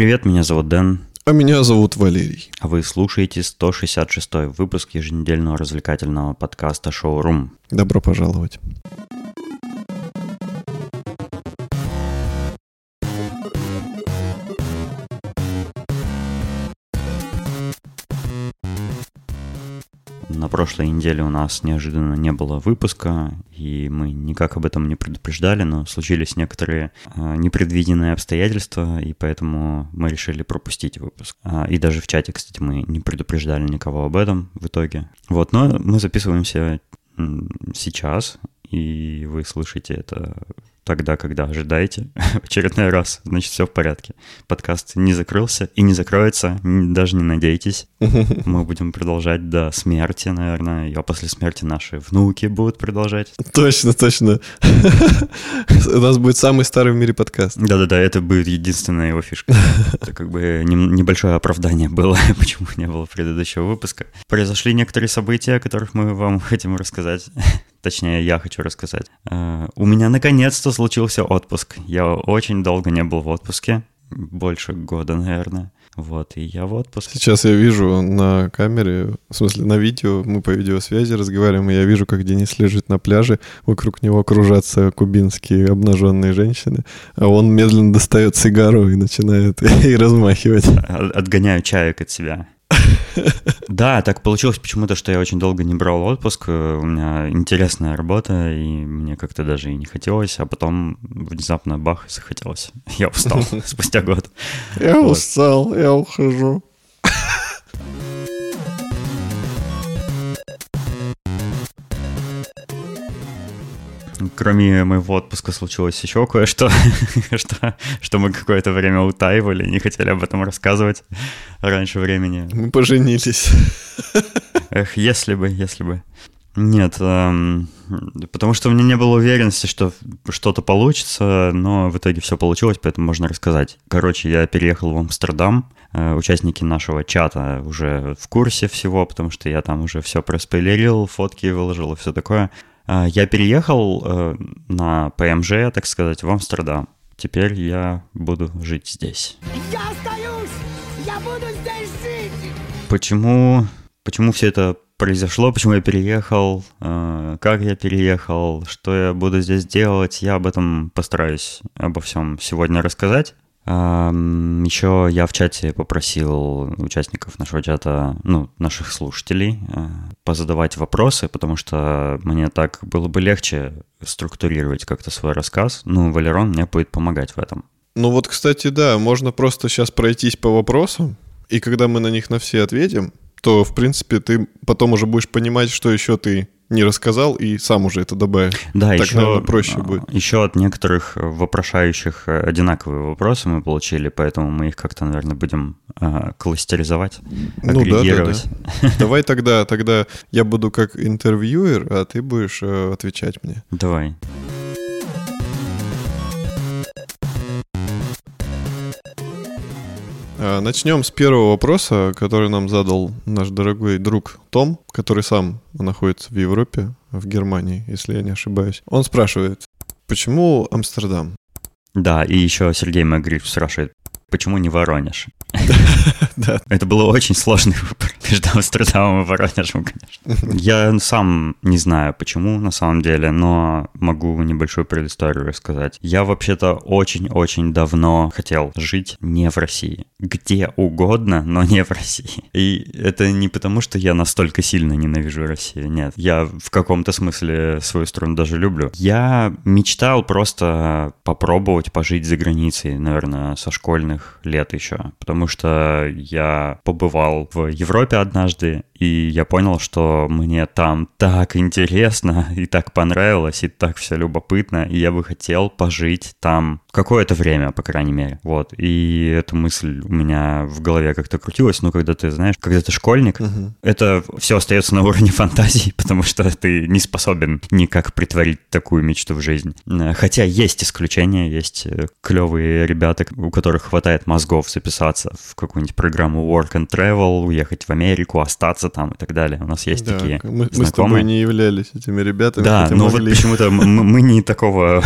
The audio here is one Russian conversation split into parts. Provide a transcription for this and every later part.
привет, меня зовут Дэн. А меня зовут Валерий. А вы слушаете 166 выпуск еженедельного развлекательного подкаста «Шоурум». Добро пожаловать. Прошлой неделе у нас неожиданно не было выпуска, и мы никак об этом не предупреждали, но случились некоторые э, непредвиденные обстоятельства, и поэтому мы решили пропустить выпуск. А, и даже в чате, кстати, мы не предупреждали никого об этом в итоге. Вот, но мы записываемся сейчас, и вы слышите это тогда, когда ожидаете. Очередной раз, значит, все в порядке. Подкаст не закрылся и не закроется, даже не надейтесь. Мы будем продолжать до смерти, наверное, а после смерти наши внуки будут продолжать. Точно, точно. У нас будет самый старый в мире подкаст. Да-да-да, это будет единственная его фишка. Это как бы небольшое оправдание было, почему не было предыдущего выпуска. Произошли некоторые события, о которых мы вам хотим рассказать. Точнее, я хочу рассказать. Э, у меня наконец-то случился отпуск. Я очень долго не был в отпуске. Больше года, наверное. Вот, и я в отпуске. Сейчас я вижу на камере, в смысле на видео, мы по видеосвязи разговариваем, и я вижу, как Денис лежит на пляже, вокруг него кружатся кубинские обнаженные женщины, а он медленно достает сигару и начинает и размахивать. Отгоняю чаек от себя. Да, так получилось почему-то, что я очень долго не брал отпуск. У меня интересная работа, и мне как-то даже и не хотелось, а потом внезапно бах, захотелось. Я устал спустя год. Я устал, я ухожу. Кроме моего отпуска случилось еще кое-что, что, что мы какое-то время утаивали, не хотели об этом рассказывать раньше времени. Мы поженились. Эх, если бы, если бы. Нет, эм, потому что у меня не было уверенности, что что-то получится, но в итоге все получилось, поэтому можно рассказать. Короче, я переехал в Амстердам, э, участники нашего чата уже в курсе всего, потому что я там уже все проспойлерил, фотки выложил и все такое. А, я переехал э, на ПМЖ, так сказать, в Амстердам. Теперь я буду жить здесь. Я остаюсь! Я буду здесь жить! Почему, почему все это произошло, почему я переехал, э, как я переехал, что я буду здесь делать, я об этом постараюсь обо всем сегодня рассказать. Еще я в чате попросил участников нашего чата, ну, наших слушателей, э, позадавать вопросы, потому что мне так было бы легче структурировать как-то свой рассказ. Ну, Валерон мне будет помогать в этом. Ну вот, кстати, да, можно просто сейчас пройтись по вопросам, и когда мы на них на все ответим, то, в принципе, ты потом уже будешь понимать, что еще ты не рассказал и сам уже это добавишь. Да, так, еще, наверное, проще будет. Еще от некоторых вопрошающих э, одинаковые вопросы мы получили, поэтому мы их как-то, наверное, будем э, кластеризовать, ну, агрегировать. Да, да, да. Давай тогда, тогда я буду как интервьюер, а ты будешь э, отвечать мне. Давай. А, начнем с первого вопроса, который нам задал наш дорогой друг Том, который сам находится в Европе, в Германии, если я не ошибаюсь. Он спрашивает, почему Амстердам? Да, и еще Сергей Магриф спрашивает, почему не Воронеж? Да. Это было очень сложный выбор между Амстердамом и Воронежем, конечно. Я сам не знаю, почему на самом деле, но могу небольшую предысторию рассказать. Я вообще-то очень-очень давно хотел жить не в России. Где угодно, но не в России. И это не потому, что я настолько сильно ненавижу Россию, нет. Я в каком-то смысле свою страну даже люблю. Я мечтал просто попробовать пожить за границей, наверное, со школьных лет еще. Потому что я побывал в Европе однажды, и я понял, что мне там так интересно, и так понравилось, и так все любопытно, и я бы хотел пожить там какое-то время, по крайней мере. Вот. И эта мысль у меня в голове как-то крутилась, но когда ты, знаешь, когда ты школьник, угу. это все остается на уровне фантазии, потому что ты не способен никак притворить такую мечту в жизнь. Хотя есть исключения, есть э, клевые ребята, у которых хватает мозгов записаться в какую-нибудь программу Work and Travel, уехать в Америку, остаться там и так далее. У нас есть да, такие мы, мы с тобой не являлись этими ребятами. Да, но могли. вот почему-то мы, мы не такого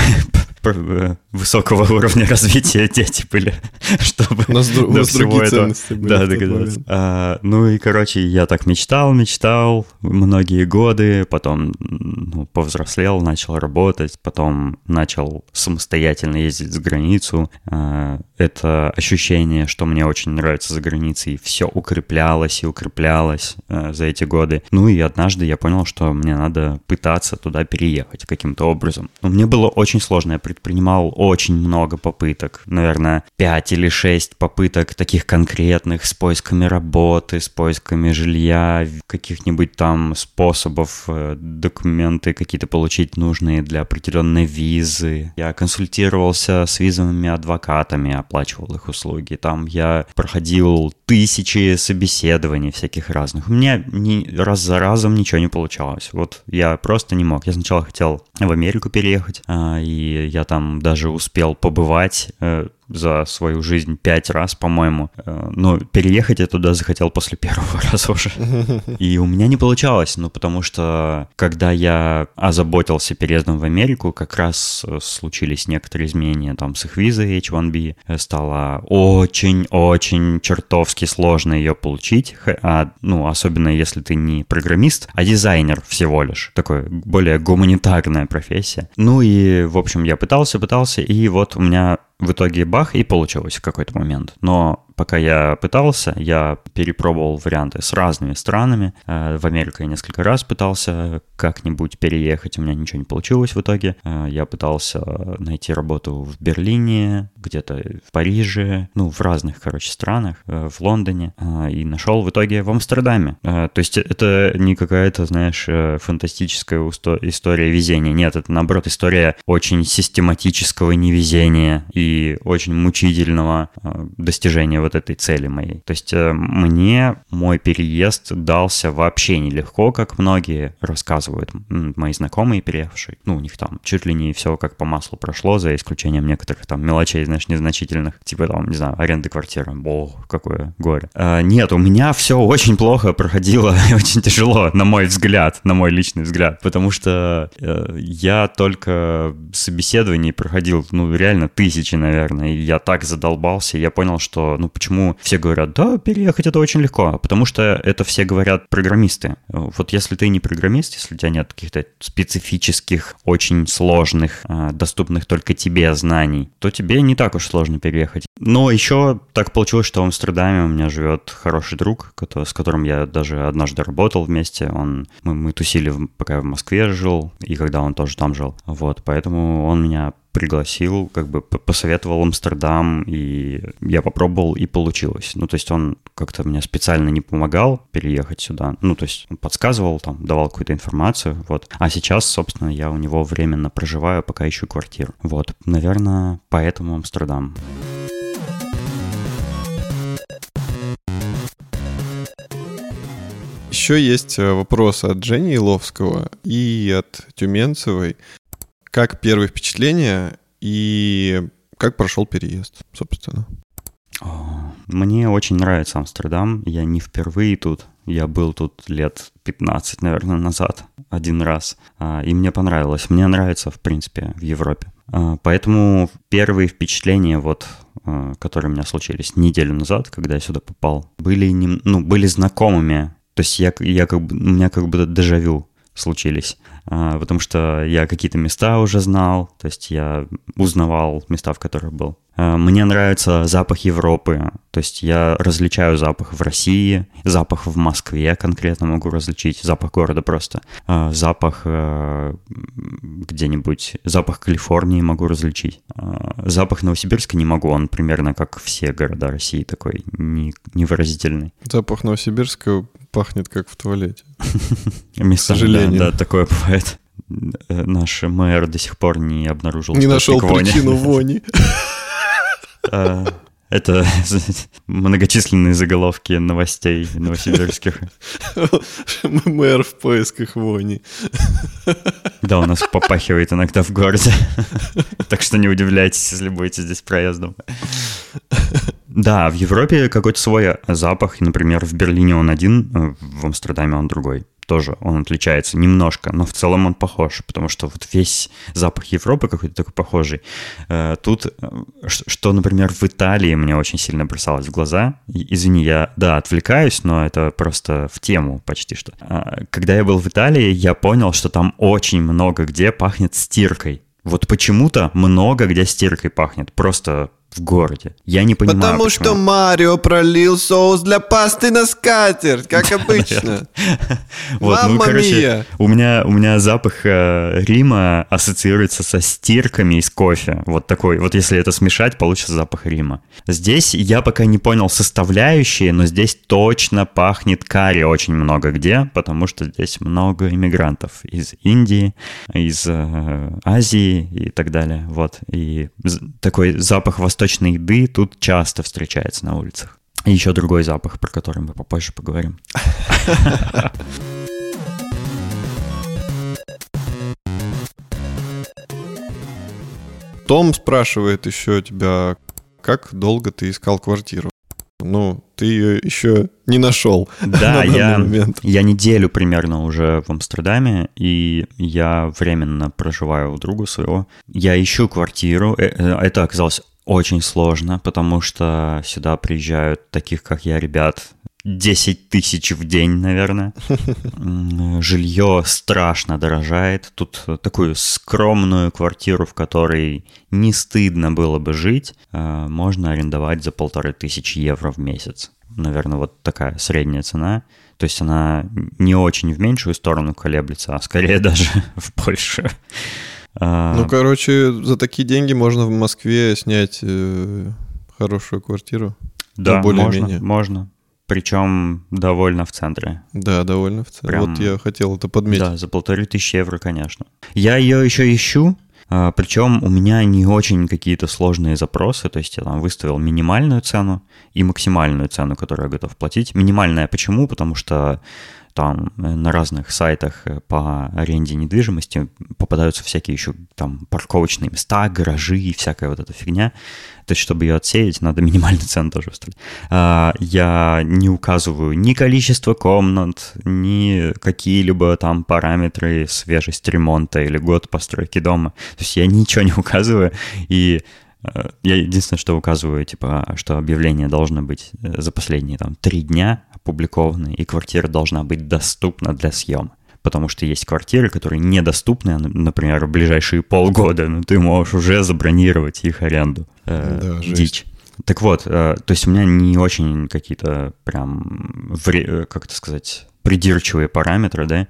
высокого уровня развития дети были, чтобы У нас дру- у до нас всего другие этого- ценности были. да, догадаться. А, ну и, короче, я так мечтал, мечтал многие годы, потом ну, повзрослел, начал работать, потом начал самостоятельно ездить за границу. А, это ощущение, что мне очень нравится за границей, все укреплялось и укреплялось а, за эти годы. Ну и однажды я понял, что мне надо пытаться туда переехать каким-то образом. Но мне было очень сложно, я предпринимал очень много попыток, наверное, 5 или 6 попыток таких конкретных с поисками работы, с поисками жилья, каких-нибудь там способов э, документы какие-то получить нужные для определенной визы. Я консультировался с визовыми адвокатами, оплачивал их услуги. Там я проходил тысячи собеседований всяких разных. У меня ни, раз за разом ничего не получалось. Вот я просто не мог. Я сначала хотел в Америку переехать, а, и я там даже успел побывать э, за свою жизнь пять раз, по-моему. Э, Но переехать я туда захотел после первого раза уже. И у меня не получалось, ну, потому что когда я озаботился переездом в Америку, как раз э, случились некоторые изменения там с их визой H1B. Э, Стало очень-очень чертовски сложно ее получить, а, ну, особенно если ты не программист, а дизайнер всего лишь. Такое более гуманитарная профессия. Ну и, в общем, я пытался, пытался, и вот у меня в итоге бах, и получилось в какой-то момент. Но пока я пытался, я перепробовал варианты с разными странами. Э, В Америку я несколько раз пытался как-нибудь переехать, у меня ничего не получилось в итоге. Э, Я пытался найти работу в Берлине, где-то в Париже, ну, в разных, короче, странах, э, в Лондоне, и нашел в итоге в Амстердаме. То есть это не какая-то, знаешь, фантастическая история везения. Нет, это, наоборот, история очень систематического невезения и очень мучительного достижения вот этой цели моей. То есть э, мне мой переезд дался вообще нелегко, как многие рассказывают, мои знакомые переехавшие. Ну, у них там чуть ли не все как по маслу прошло, за исключением некоторых там мелочей, знаешь, незначительных, типа там, не знаю, аренды квартиры. Бог, какое горе. А, нет, у меня все очень плохо проходило, очень тяжело, на мой взгляд, на мой личный взгляд, потому что э, я только собеседований проходил, ну, реально тысячи, наверное, и я так задолбался, я понял, что, ну, почему все говорят, да, переехать это очень легко, потому что это все говорят программисты. Вот если ты не программист, если у тебя нет каких-то специфических, очень сложных, а, доступных только тебе знаний, то тебе не так уж сложно переехать. Но еще так получилось, что в Амстердаме у меня живет хороший друг, с которым я даже однажды работал вместе. Он, мы, мы тусили, пока я в Москве жил, и когда он тоже там жил. Вот, поэтому он меня пригласил, как бы посоветовал Амстердам, и я попробовал, и получилось. Ну, то есть он как-то мне специально не помогал переехать сюда. Ну, то есть он подсказывал, там, давал какую-то информацию, вот. А сейчас, собственно, я у него временно проживаю, пока ищу квартиру. Вот, наверное, поэтому Амстердам. Еще есть э, вопрос от Жени Иловского и от Тюменцевой. Как первые впечатления и как прошел переезд, собственно? О, Мне очень нравится Амстердам. Я не впервые тут. Я был тут лет 15, наверное, назад, один раз. А, И мне понравилось. Мне нравится, в принципе, в Европе. А, Поэтому первые впечатления, вот, а, которые у меня случились неделю назад, когда я сюда попал, были, нем- ну, были знакомыми. То есть я, я как бы, у меня как бы дежавю случились, А, потому что я какие-то места уже знал, то есть я узнавал места, в которых был. А, Мне нравится запах Европы, то есть я различаю запах в России, запах в Москве конкретно могу различить, запах города просто, А, запах э, где-нибудь, запах Калифорнии могу различить, запах Новосибирска не могу, он примерно как все города России такой не- невыразительный. Запах Новосибирска пахнет как в туалете. Местами, сожалению. Да, такое бывает. Э, Наш мэр до сих пор не обнаружил Не нашел причину вони. А, Это многочисленные заголовки новостей новосибирских. Мэр в поисках вони. Да, у нас попахивает иногда в городе. Так что не удивляйтесь, если будете здесь проездом. Да, в Европе какой-то свой запах. Например, в Берлине он один, э, в Амстердаме он другой. тоже он отличается немножко, но в целом он похож, потому что вот весь запах Европы какой-то такой похожий. Э, тут, э, что, например, в Италии мне очень сильно бросалось в глаза. Извини, я, да, отвлекаюсь, но это просто в тему почти что. А, когда я был в Италии, я понял, что там очень много где пахнет стиркой. Вот почему-то много где стиркой пахнет. Просто в городе. Я не понимаю, Потому почему. что Марио пролил соус для пасты на скатерть, как обычно. Вот, ну, короче, у меня, у меня запах э, Рима ассоциируется со стирками из кофе. Вот такой, вот если это смешать, получится запах Рима. Здесь я пока не понял составляющие, но здесь точно пахнет карри очень много где, потому что здесь много иммигрантов из Индии, из э, Азии и так далее. Вот, и такой запах восточного восточной еды тут часто встречается на улицах. И еще другой запах, про который мы попозже поговорим. Том спрашивает еще тебя, как долго ты искал квартиру? Ну, ты ее еще не нашел. Да, я, я неделю примерно уже в Амстердаме, и я временно проживаю у друга своего. Я ищу квартиру. Э, э, это оказалось очень сложно, потому что сюда приезжают таких, как я, ребят, 10 тысяч в день, наверное. Жилье страшно дорожает. Тут такую скромную квартиру, в которой не стыдно было бы жить, э, можно арендовать за полторы тысячи евро в месяц. Наверное, вот такая средняя цена. То есть она не очень в меньшую сторону колеблется, а скорее даже в большую. А, ну, короче, за такие деньги можно в Москве снять э, хорошую квартиру. Да, более-менее. можно, можно. Причем довольно в центре. Да, довольно в центре. Прям... Вот я хотел это подметить. Да, за полторы тысячи евро, конечно. Я ее еще ищу, а, причем у меня не очень какие-то сложные запросы, то есть я там выставил минимальную цену и максимальную цену, которую я готов платить. Минимальная почему? Потому что там э, на разных сайтах э, по аренде недвижимости попадаются всякие еще там парковочные места, гаражи и всякая вот эта фигня. То есть, чтобы ее отсеять, надо минимальную цену тоже выставить. А, я не указываю ни количество комнат, ни какие-либо там параметры, свежесть ремонта или год постройки дома. То есть я ничего не указываю, и я единственное, что указываю, типа, что объявление должно быть за последние там три дня опубликованы, и квартира должна быть доступна для съема. Потому что есть квартиры, которые недоступны, например, в ближайшие полгода, но ты можешь уже забронировать их аренду. Э, да, дичь. Так вот, э, то есть у меня не очень какие-то прям, э, как это сказать, придирчивые параметры, да,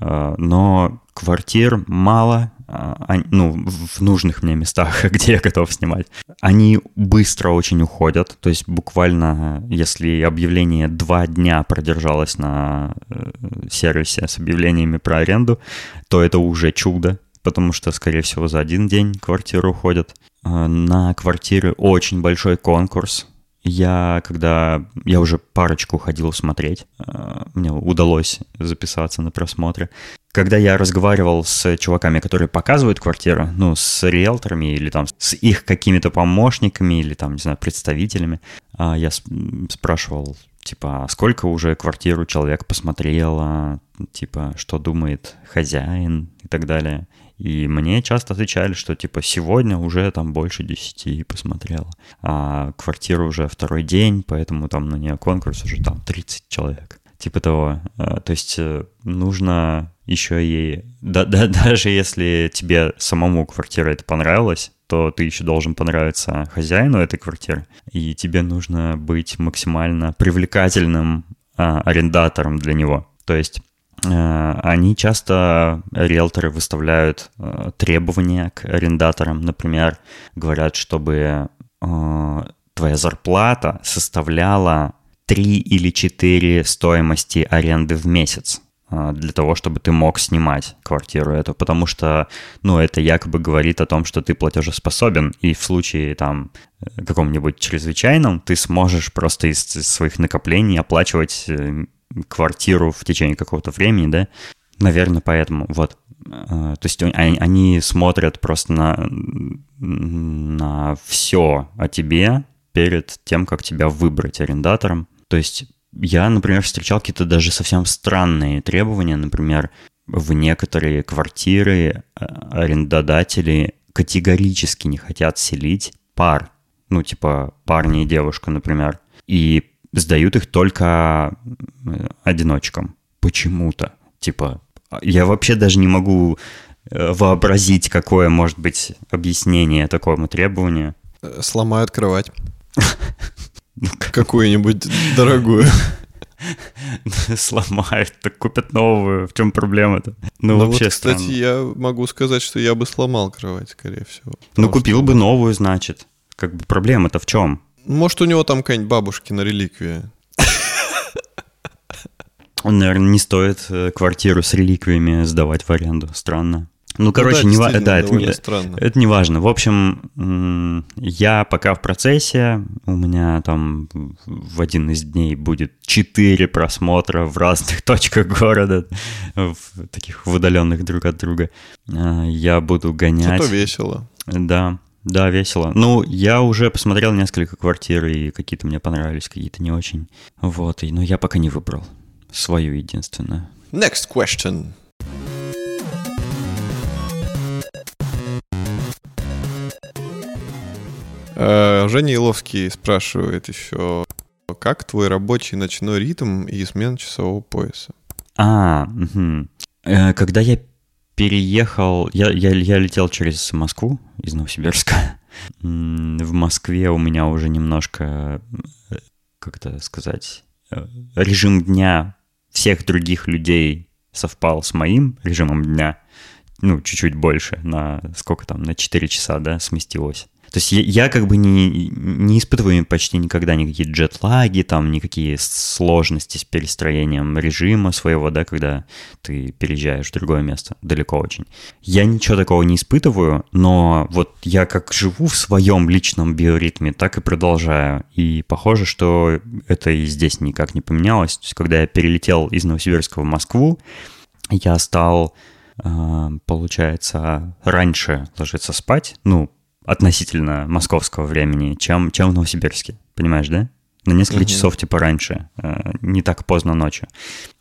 э, но квартир мало, а, ну, в нужных мне местах, где я готов снимать. Они быстро очень уходят, то есть буквально, если объявление два дня продержалось на э, сервисе с объявлениями про аренду, то это уже чудо, потому что, скорее всего, за один день квартиры уходят. А, на квартиры очень большой конкурс, я, когда я уже парочку ходил смотреть, э, мне удалось записаться на просмотры. Когда я разговаривал с чуваками, которые показывают квартиру, ну, с риэлторами или там с их какими-то помощниками или там, не знаю, представителями, а, я спрашивал, типа, «А сколько уже квартиру человек посмотрел, типа, что думает хозяин и так далее. И мне часто отвечали, что типа сегодня уже там больше 10 посмотрела. А квартира уже второй день, поэтому там на нее конкурс уже там 30 человек. Типа того. А, то есть э, нужно еще и... Да, да, даже если тебе самому квартира это понравилась, то ты еще должен понравиться хозяину этой квартиры, и тебе нужно быть максимально привлекательным а, арендатором для него. То есть они часто, риэлторы, выставляют э, требования к арендаторам. Например, говорят, чтобы э, твоя зарплата составляла 3 или 4 стоимости аренды в месяц для того, чтобы ты мог снимать квартиру эту, потому что, ну, это якобы говорит о том, что ты платежеспособен, и в случае там каком-нибудь чрезвычайном ты сможешь просто из своих накоплений оплачивать квартиру в течение какого-то времени, да, наверное, поэтому, вот. А, то есть они, смотрят просто на, на все о тебе перед тем, как тебя выбрать арендатором. То есть я, например, встречал какие-то даже совсем странные требования. Например, в некоторые квартиры э, арендодатели категорически не хотят селить пар. Ну, типа парня и девушка, например. И сдают их только э, одиночкам. Почему-то. Типа, я вообще даже не могу э, вообразить, какое может быть объяснение такому требованию. Сломают кровать. Ну, Какую-нибудь дорогую. Сломают, так купят новую. В чем проблема-то? Ну, ну вообще вот, кстати, я могу сказать, что я бы сломал кровать, скорее всего. Ну, купил бы новую, значит. Как бы проблема-то в чем? Может, у него там какая-нибудь бабушкина реликвия. Он, наверное, не стоит э, квартиру с реликвиями сдавать в аренду. Странно. Ну, короче, ну, да, не да, это, не, странно. это не важно. В общем, я пока в процессе. У меня там в один из дней будет четыре просмотра в разных точках города, в таких удаленных друг от друга. А, я буду гонять. Зато весело. Да, да, весело. Ну, я уже посмотрел несколько квартир, и какие-то мне понравились, какие-то не очень. Вот, и, но я пока не выбрал свою единственную. Next question. Э, Женя Иловский спрашивает еще, как твой рабочий ночной ритм и смена часового пояса? А, угу. когда я переехал, я, я, я летел через Москву из Новосибирска. В Москве у меня уже немножко, э, как это сказать, режим дня всех других людей совпал с моим режимом дня, ну, чуть-чуть больше, на сколько там, на 4 часа, да, сместилось. То есть я, как бы не, не испытываю почти никогда никакие джетлаги, там никакие сложности с перестроением режима своего, да, когда ты переезжаешь в другое место, далеко очень. Я ничего такого не испытываю, но вот я как живу в своем личном биоритме, так и продолжаю. И похоже, что это и здесь никак не поменялось. То есть когда я перелетел из Новосибирска в Москву, я стал э, получается, раньше ложиться спать, ну, относительно московского времени, чем, чем в Новосибирске. Понимаешь, да? На несколько угу. часов типа раньше, э, не так поздно ночью.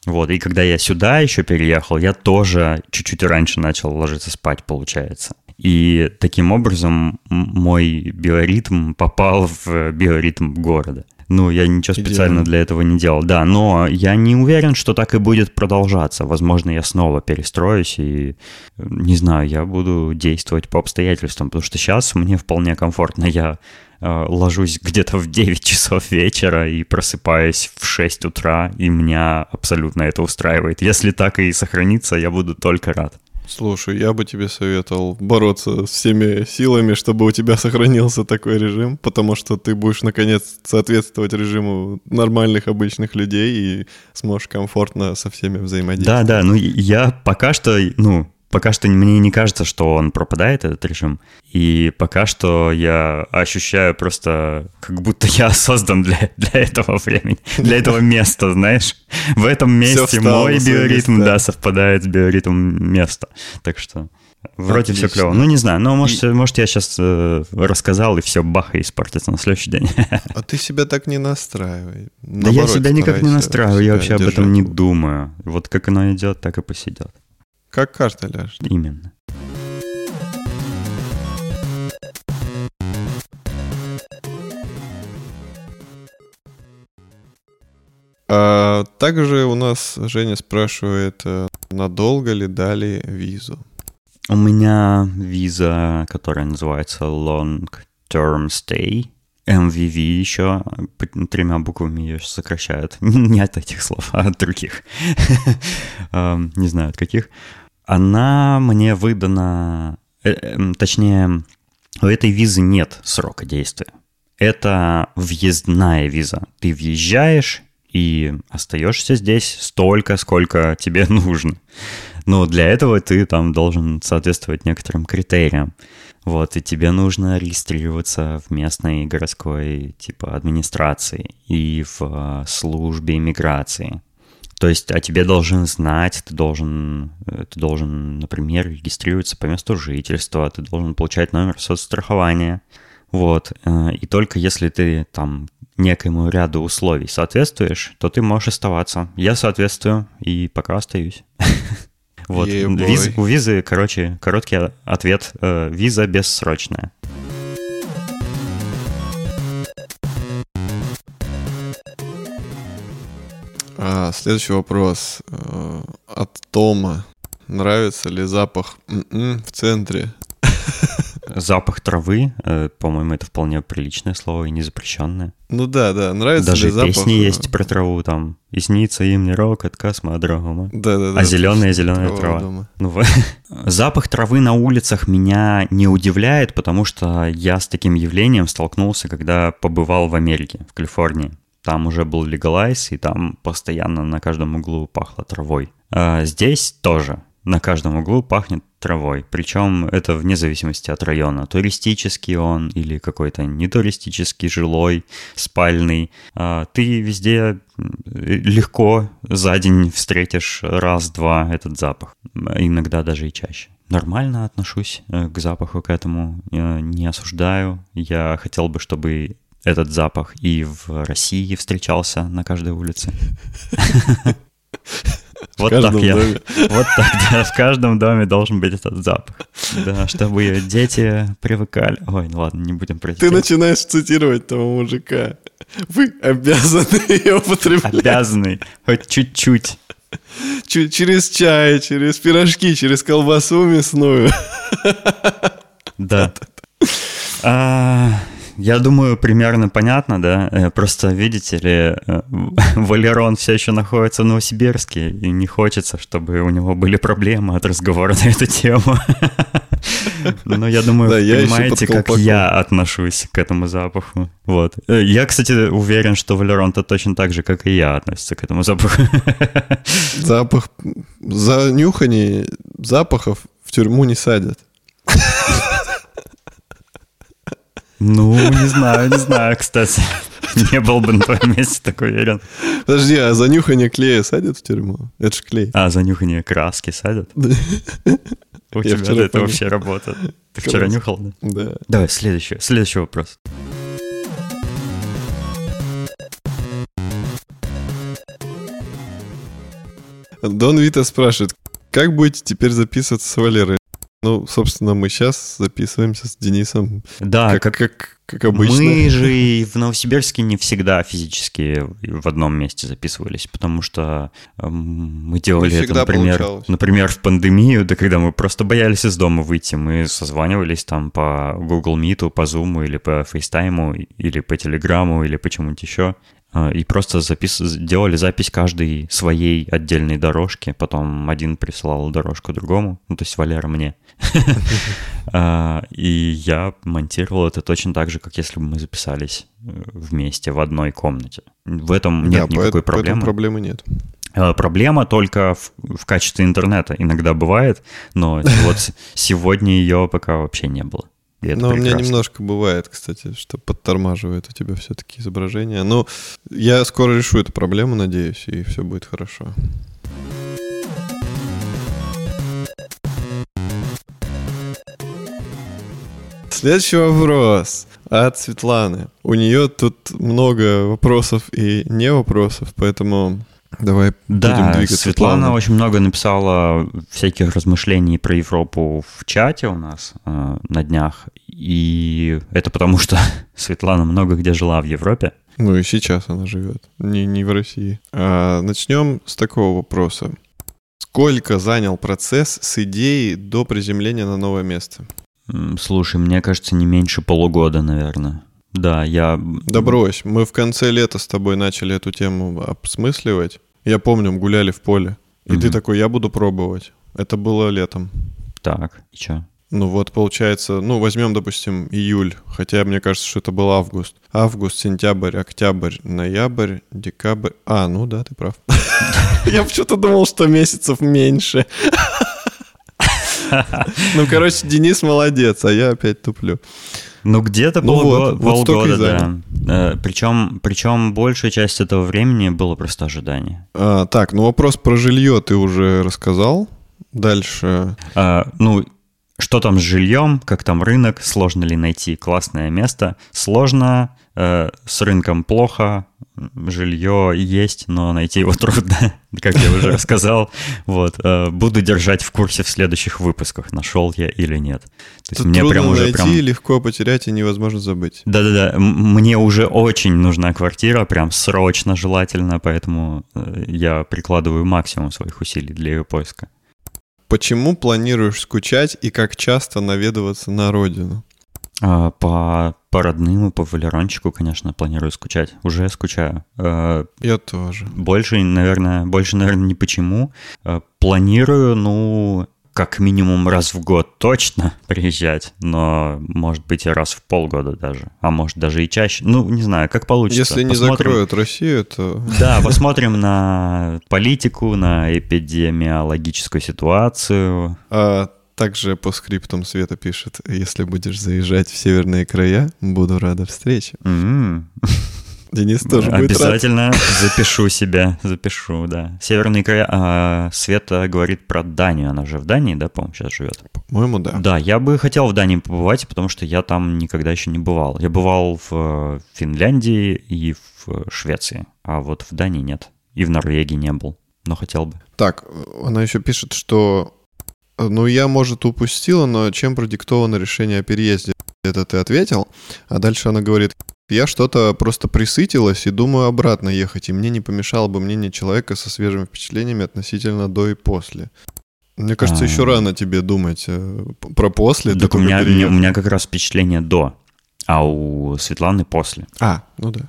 Вот, и когда я сюда еще переехал, я тоже чуть-чуть раньше начал ложиться спать, получается. И таким образом мой биоритм попал в биоритм города. Ну, я ничего специально для этого не делал, да, но я не уверен, что так и будет продолжаться. Возможно, я снова перестроюсь и, не знаю, я буду действовать по обстоятельствам, потому что сейчас мне вполне комфортно. Я э, ложусь где-то в 9 часов вечера и просыпаюсь в 6 утра, и меня абсолютно это устраивает. Если так и сохранится, я буду только рад. Слушай, я бы тебе советовал бороться всеми силами, чтобы у тебя сохранился такой режим, потому что ты будешь, наконец, соответствовать режиму нормальных, обычных людей и сможешь комфортно со всеми взаимодействовать. Да, да, ну я пока что, ну, пока что мне не кажется, что он пропадает, этот режим. И пока что я ощущаю просто, как будто я создан для, для этого времени, для этого места, знаешь. В этом месте мой биоритм, да, совпадает с биоритмом места. Так что вроде Отлично. все клево. Ну, не знаю, но может, и... может я сейчас э, рассказал, и все, бах, и испортится на следующий день. А ты себя так не настраивай. Наоборот, да я себя никак не настраиваю, я вообще об этом не думаю. Вот как оно идет, так и посидет. Как карта ляжет. Именно. А, также у нас Женя спрашивает, э, надолго ли дали визу? У меня виза, которая называется Long Term Stay. MVV еще, тремя буквами ее сокращают. Не от этих слов, а от других. Не знаю, от каких. Она мне выдана, э, э, точнее, у этой визы нет срока действия. Это въездная виза. Ты въезжаешь и остаешься здесь столько, сколько тебе нужно. Но для этого ты там должен соответствовать некоторым критериям. Вот, и тебе нужно регистрироваться в местной городской типа администрации и в э, службе иммиграции. То есть о тебе должен знать, ты должен, э, ты должен, например, регистрироваться по месту жительства, ты должен получать номер соцстрахования. Вот. Э, и только если ты там некоему ряду условий соответствуешь, то ты можешь оставаться. Я соответствую и пока остаюсь. Вот. У визы, короче, короткий ответ. Э, виза бессрочная. А, следующий вопрос э, от Тома. Нравится ли запах м-м, в центре? Запах травы, э, по-моему, это вполне приличное слово и не запрещенное. Ну да, да, нравится Даже ли запах... песни есть про траву там. И снится им не рок от космодрома. Да, да, да. А зеленая зеленая трава. трава. Ну, запах травы на улицах меня не удивляет, потому что я с таким явлением столкнулся, когда побывал в Америке, в Калифорнии. Там уже был легалайз, и там постоянно на каждом углу пахло травой. А здесь тоже на каждом углу пахнет травой. Причем это вне зависимости от района. Туристический он или какой-то нетуристический, жилой, спальный. А ты везде легко за день встретишь раз-два этот запах. Иногда даже и чаще. Нормально отношусь э, к запаху, к этому не осуждаю. Я хотел бы, чтобы этот запах и в России встречался на каждой улице. Вот так я. Вот так, да. В каждом доме должен быть этот запах. Да, чтобы дети привыкали. Ой, ну ладно, не будем про Ты начинаешь цитировать того мужика. Вы обязаны ее употреблять. Обязаны. Хоть чуть-чуть. Через чай, через пирожки, через колбасу мясную. Да. Я думаю, примерно понятно, да? Э, просто, видите ли, э, Валерон все еще находится в Новосибирске, и не хочется, чтобы у него были проблемы от разговора на эту тему. Но я думаю, да, вы понимаете, как я отношусь к этому запаху. Вот. Э, я, кстати, уверен, что Валерон-то точно так же, как и я, относится к этому запаху. Запах... За нюхание запахов в тюрьму не садят. Ну, не знаю, не знаю, кстати. Не был бы на твоем месте такой уверен. Подожди, а занюхание клея садят в тюрьму? Это же клей. А, занюхание краски садят? У тебя это вообще работает. Ты вчера нюхал, да? Да. Давай, следующий, следующий вопрос. Дон Вита спрашивает, как будете теперь записываться с Валерой? Ну, собственно, мы сейчас записываемся с Денисом. Да, как, как, как, как обычно. Мы же и в Новосибирске не всегда физически в одном месте записывались, потому что э, мы делали это, например, например, в пандемию, да когда мы просто боялись из дома выйти, мы созванивались там по Google Meet, по Zoom или по FaceTime, или по Telegram, или почему-нибудь еще. А, и просто запис... делали запись каждой своей отдельной дорожки, потом один присылал дорожку другому, ну, то есть Валера мне. А, и я монтировал это точно так же, как если бы мы записались э, вместе в одной комнате. В этом нет никакой проблемы. проблемы нет. А, проблема только в, в качестве интернета иногда бывает, но вот сегодня ее пока вообще не было. И это Но прекрасно. у меня немножко бывает, кстати, что подтормаживает у тебя все-таки изображение. Но я скоро решу эту проблему, надеюсь, и все будет хорошо. Следующий вопрос от Светланы. У нее тут много вопросов и не вопросов, поэтому Давай да, будем двигаться. Светлана плавно. очень много написала всяких размышлений про Европу в чате у нас э, на днях. И это потому, что Светлана много где жила в Европе. Ну и сейчас она живет, не, не в России. А, начнем с такого вопроса. Сколько занял процесс с идеей до приземления на новое место? Слушай, мне кажется, не меньше полугода, наверное. Да, я... Да брось, мы в конце лета с тобой начали эту тему обсмысливать. Я помню, мы гуляли в поле. И угу. ты такой, я буду пробовать. Это было летом. Так, и что? Ну вот получается, ну возьмем, допустим, июль, хотя мне кажется, что это был август. Август, сентябрь, октябрь, ноябрь, декабрь. А, ну да, ты прав. Я почему-то думал, что месяцев меньше. Ну, короче, Денис молодец, а я опять туплю. Ну, где-то ну вот, полгода, да. Э, причем, причем большая часть этого времени было просто ожидание. А, так, ну вопрос про жилье ты уже рассказал. Дальше. А, ну, что там с жильем, как там рынок, сложно ли найти классное место. Сложно, с рынком плохо, жилье есть, но найти его трудно, как я уже рассказал. Вот, э, буду держать в курсе в следующих выпусках, нашел я или нет. То есть Тут мне трудно прям уже найти, прям... легко потерять и невозможно забыть. Да-да-да, мне уже очень нужна квартира, прям срочно желательно, поэтому э, я прикладываю максимум своих усилий для ее поиска. Почему планируешь скучать и как часто наведываться на родину? А, по, по родным и по валерончику, конечно, планирую скучать. Уже скучаю. А, Я тоже. Больше, наверное, больше, наверное, не почему. А, планирую, ну, как минимум раз в год точно приезжать, но может быть и раз в полгода даже, а может даже и чаще. Ну, не знаю, как получится. Если не посмотрим. закроют Россию, то... Да, посмотрим на политику, на эпидемиологическую ситуацию. А также по скриптам Света пишет, если будешь заезжать в северные края, буду рада встрече. Mm-hmm. Денис тоже будет Обязательно рад. запишу себя, запишу, да. Северные края. А, Света говорит про Данию. Она же в Дании, да, по-моему, сейчас живет? По-моему, да. Да, я бы хотел в Дании побывать, потому что я там никогда еще не бывал. Я бывал в Финляндии и в Швеции, а вот в Дании нет. И в Норвегии не был, но хотел бы. Так, она еще пишет, что ну, я, может, упустила, но чем продиктовано решение о переезде? Это ты ответил. А дальше она говорит, я что-то просто присытилась и думаю обратно ехать, и мне не помешало бы мнение человека со свежими впечатлениями относительно до и после. Мне кажется, а... еще рано тебе думать э, про после. Так у меня, у меня как раз впечатление до, а у Светланы после. А, ну да.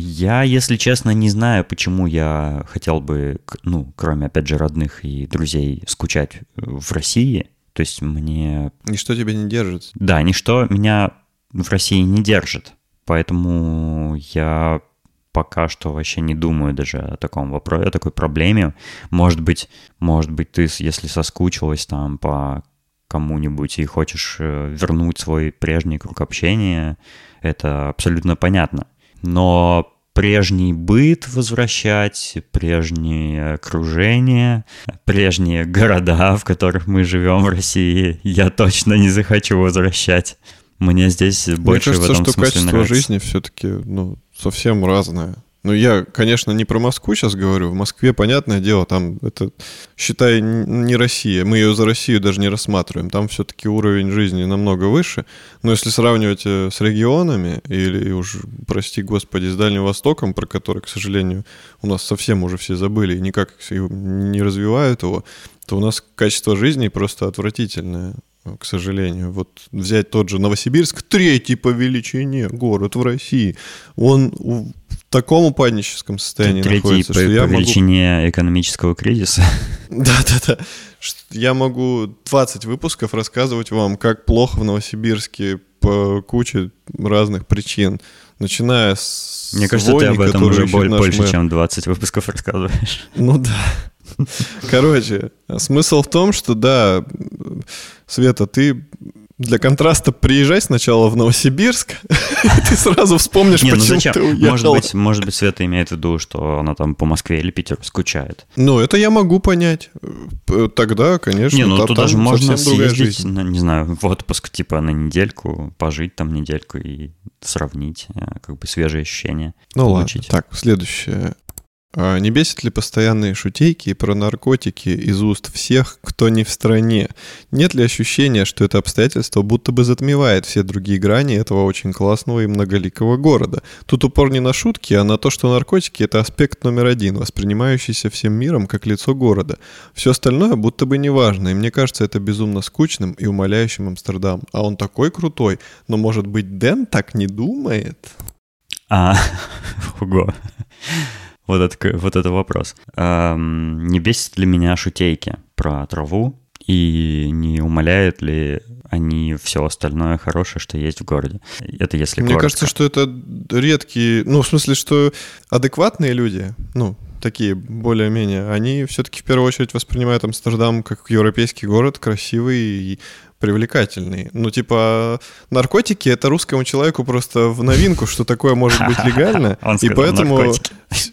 Я, если честно, не знаю, почему я хотел бы, ну, кроме, опять же, родных и друзей, скучать в России. То есть мне... Ничто тебя не держит. Да, ничто меня в России не держит. Поэтому я пока что вообще не думаю даже о таком вопросе, о такой проблеме. Может быть, может быть, ты, если соскучилась там по кому-нибудь и хочешь э, вернуть свой прежний круг общения, это абсолютно понятно. Но прежний быт возвращать, прежнее окружение, прежние города, в которых мы живем в России, я точно не захочу возвращать. Мне здесь больше Мне кажется, в этом что смысле качество нравится. жизни все-таки ну, совсем разное. Ну, я, конечно, не про Москву сейчас говорю. В Москве, понятное дело, там это, считай, не Россия. Мы ее за Россию даже не рассматриваем. Там все-таки уровень жизни намного выше. Но если сравнивать э, с регионами, или уж, прости господи, с Дальним Востоком, про который, к сожалению, у нас совсем уже все забыли и никак не развивают его, то у нас качество жизни просто отвратительное к сожалению. Вот взять тот же Новосибирск, третий по величине город в России, он таком упадническом состоянии третий находится, по, что по я величине могу... экономического кризиса. Да-да-да. Я могу 20 выпусков рассказывать вам, как плохо в Новосибирске по куче разных причин. Начиная с Мне кажется, вони, ты об этом уже больше, мэр. чем 20 выпусков рассказываешь. Ну да. Короче, смысл в том, что да, Света, ты для контраста приезжай сначала в Новосибирск, и ты сразу вспомнишь, ну почему зачем? ты уехала. Может быть, может быть, Света имеет в виду, что она там по Москве или Питеру скучает. Ну, это я могу понять. Тогда, конечно, Не, ну туда же можно съездить, на, не знаю, в отпуск типа на недельку, пожить там недельку и сравнить, э, как бы свежие ощущения. Ну получить. ладно, так, следующее. А не бесит ли постоянные шутейки про наркотики из уст всех, кто не в стране? Нет ли ощущения, что это обстоятельство будто бы затмевает все другие грани этого очень классного и многоликого города? Тут упор не на шутки, а на то, что наркотики — это аспект номер один, воспринимающийся всем миром как лицо города. Все остальное будто бы не важно, и мне кажется это безумно скучным и умоляющим Амстердам. А он такой крутой, но может быть Дэн так не думает? А, ого. Вот это, вот это вопрос. Эм, не бесит ли меня шутейки про траву? И не умаляют ли они все остальное хорошее, что есть в городе? Это если Мне коротко. кажется, что это редкие... Ну, в смысле, что адекватные люди, ну, такие более-менее, они все-таки в первую очередь воспринимают Амстердам как европейский город, красивый и привлекательный. Ну, типа, наркотики — это русскому человеку просто в новинку, что такое может быть легально. И поэтому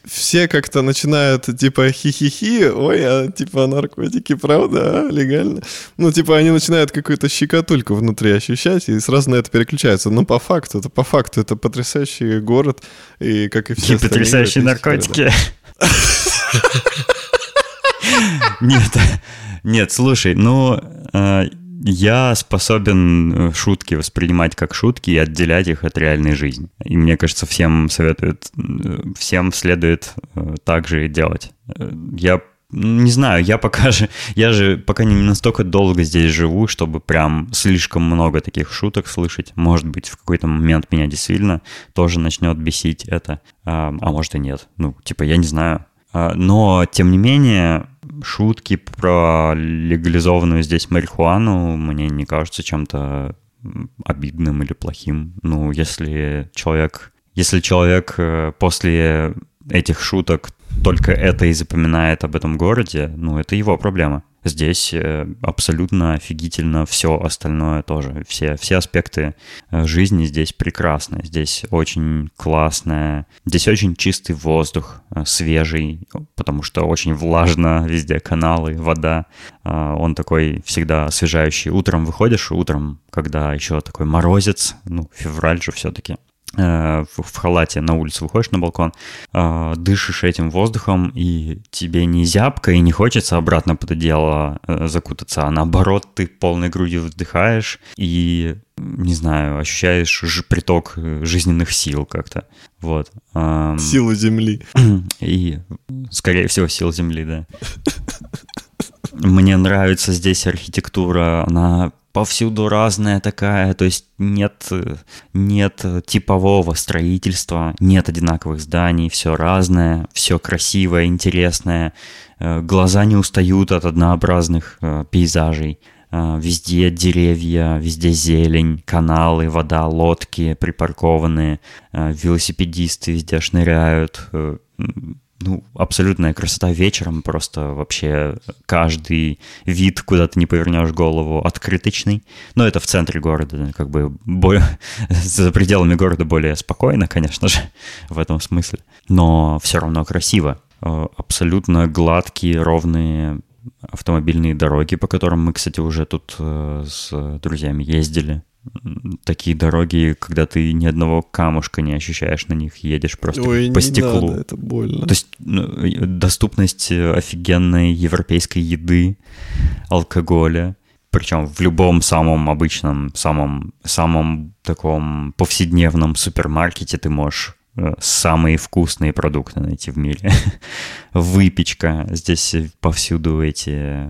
все как-то начинают, типа, хи-хи-хи, ой, а типа наркотики, правда, а, легально? Ну, типа, они начинают какую-то щекотульку внутри ощущать и сразу на это переключаются. Но по факту, это по факту, это потрясающий город, и как и все И потрясающие наркотики. Нет, нет, слушай, ну, э, я способен э, шутки воспринимать как шутки и отделять их от реальной жизни. И мне кажется, всем советуют, э, всем следует так же и делать. Я не знаю, я пока же, я же пока не настолько долго здесь живу, чтобы прям слишком много таких шуток слышать. Может быть, в какой-то момент меня действительно тоже начнет бесить это, а, а может и нет. Ну, типа, я не знаю. А, но, тем не менее, шутки про легализованную здесь марихуану мне не кажутся чем-то обидным или плохим. Ну, если человек, если человек э, после этих шуток только это и запоминает об этом городе, ну, это его проблема. Здесь э, абсолютно офигительно все остальное тоже. Все, все аспекты э, жизни здесь прекрасны. Здесь очень классная, здесь очень чистый воздух, э, свежий, потому что очень влажно, везде каналы, вода. Он такой всегда освежающий. Утром выходишь, утром, когда еще такой морозец, ну, февраль же все-таки, в халате на улицу выходишь на балкон, э, дышишь этим воздухом, и тебе не зябко, и не хочется обратно под одеяло э, закутаться, а наоборот, ты полной грудью вдыхаешь и, не знаю, ощущаешь приток жизненных сил как-то. Вот. Силы Земли. И, скорее всего, сил Земли, да. Мне нравится здесь архитектура, она повсюду разная такая, то есть нет, нет типового строительства, нет одинаковых зданий, все разное, все красивое, интересное, э, глаза не устают от однообразных э, пейзажей. Э, везде деревья, везде зелень, каналы, вода, лодки припаркованные, велосипедисты везде шныряют, ну, абсолютная красота вечером, просто вообще каждый вид, куда ты не повернешь голову, открыточный. Но это в центре города, как бы более, за пределами города более спокойно, конечно же, в этом смысле. Но все равно красиво. Э, абсолютно гладкие, ровные автомобильные дороги, по которым мы, кстати, уже тут э, с друзьями ездили такие дороги, когда ты ни одного камушка не ощущаешь на них, едешь просто Ой, по стеклу. Надо, это больно. То есть ну, доступность офигенной европейской еды, алкоголя, причем в любом самом обычном, самом, самом таком повседневном супермаркете ты можешь Э, самые вкусные продукты найти в мире. Выпечка. Здесь повсюду эти,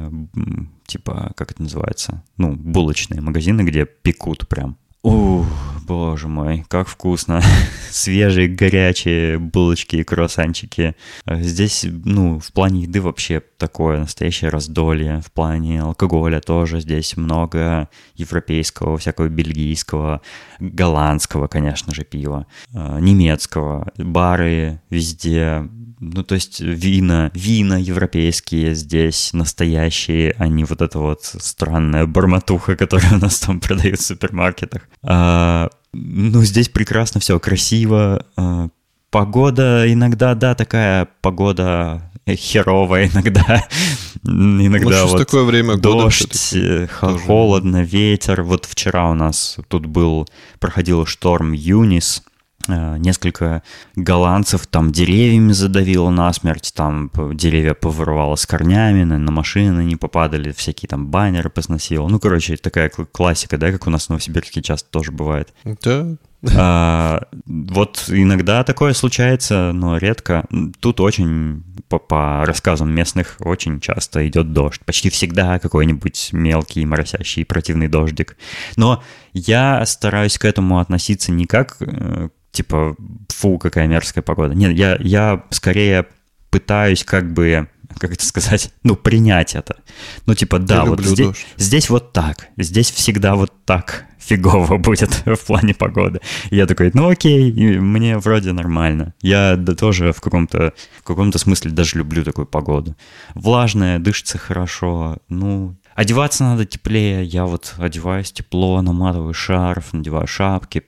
типа, как это называется? Ну, булочные магазины, где пекут прям. Ух, боже мой, как вкусно. Свежие, горячие булочки и круассанчики. Здесь, ну, в плане еды вообще такое настоящее раздолье. В плане алкоголя тоже здесь много европейского, всякого бельгийского, голландского, конечно же, пива, э, немецкого. Бары везде, ну, то есть вина, вина европейские здесь настоящие, а не вот эта вот странная барматуха, которая у нас там продают в супермаркетах. А, ну, здесь прекрасно все, красиво. А, погода иногда, да, такая погода херовая иногда. иногда вот такое время дождь, э, холодно, ветер. Вот вчера у нас тут был, проходил шторм Юнис, несколько голландцев там деревьями задавило насмерть, там деревья повырывало с корнями, на машины не попадали, всякие там баннеры посносило. Ну, короче, такая классика, да, как у нас в Новосибирске часто тоже бывает. Да, а, вот иногда такое случается, но редко. Тут очень, по, по рассказам местных, очень часто идет дождь. Почти всегда какой-нибудь мелкий, моросящий, противный дождик. Но я стараюсь к этому относиться не как э, типа, фу, какая мерзкая погода. Нет, я, я скорее пытаюсь как бы, как это сказать, ну, принять это. Ну, типа, да, я вот здесь, здесь вот так, здесь всегда вот так фигово будет в плане погоды. И я такой, ну окей, мне вроде нормально. Я да, тоже в каком-то в каком-то смысле даже люблю такую погоду. Влажная, дышится хорошо, ну, одеваться надо теплее. Я вот одеваюсь тепло, наматываю шарф, надеваю шапки,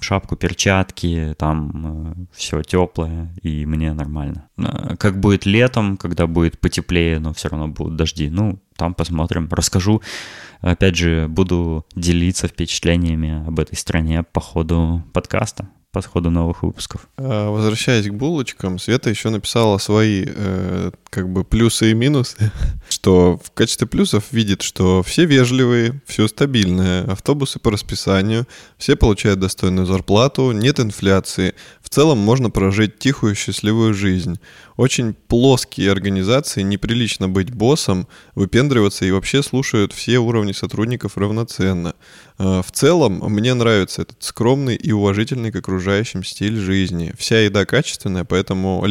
шапку, перчатки, там э, все теплое, и мне нормально. Э, как будет летом, когда будет потеплее, но все равно будут дожди, ну, там посмотрим. Расскажу, опять же, буду делиться впечатлениями об этой стране по ходу подкаста по ходу новых выпусков. А, возвращаясь к булочкам, Света еще написала свои э, как бы плюсы и минусы, что в качестве плюсов видит, что все вежливые, все стабильное, автобусы по расписанию, все получают достойную зарплату, нет инфляции, в целом можно прожить тихую счастливую жизнь. Очень плоские организации, неприлично быть боссом, выпендриваться и вообще слушают все уровни сотрудников равноценно. А, в целом, мне нравится этот скромный и уважительный к окружающим стиль жизни. Вся еда качественная, поэтому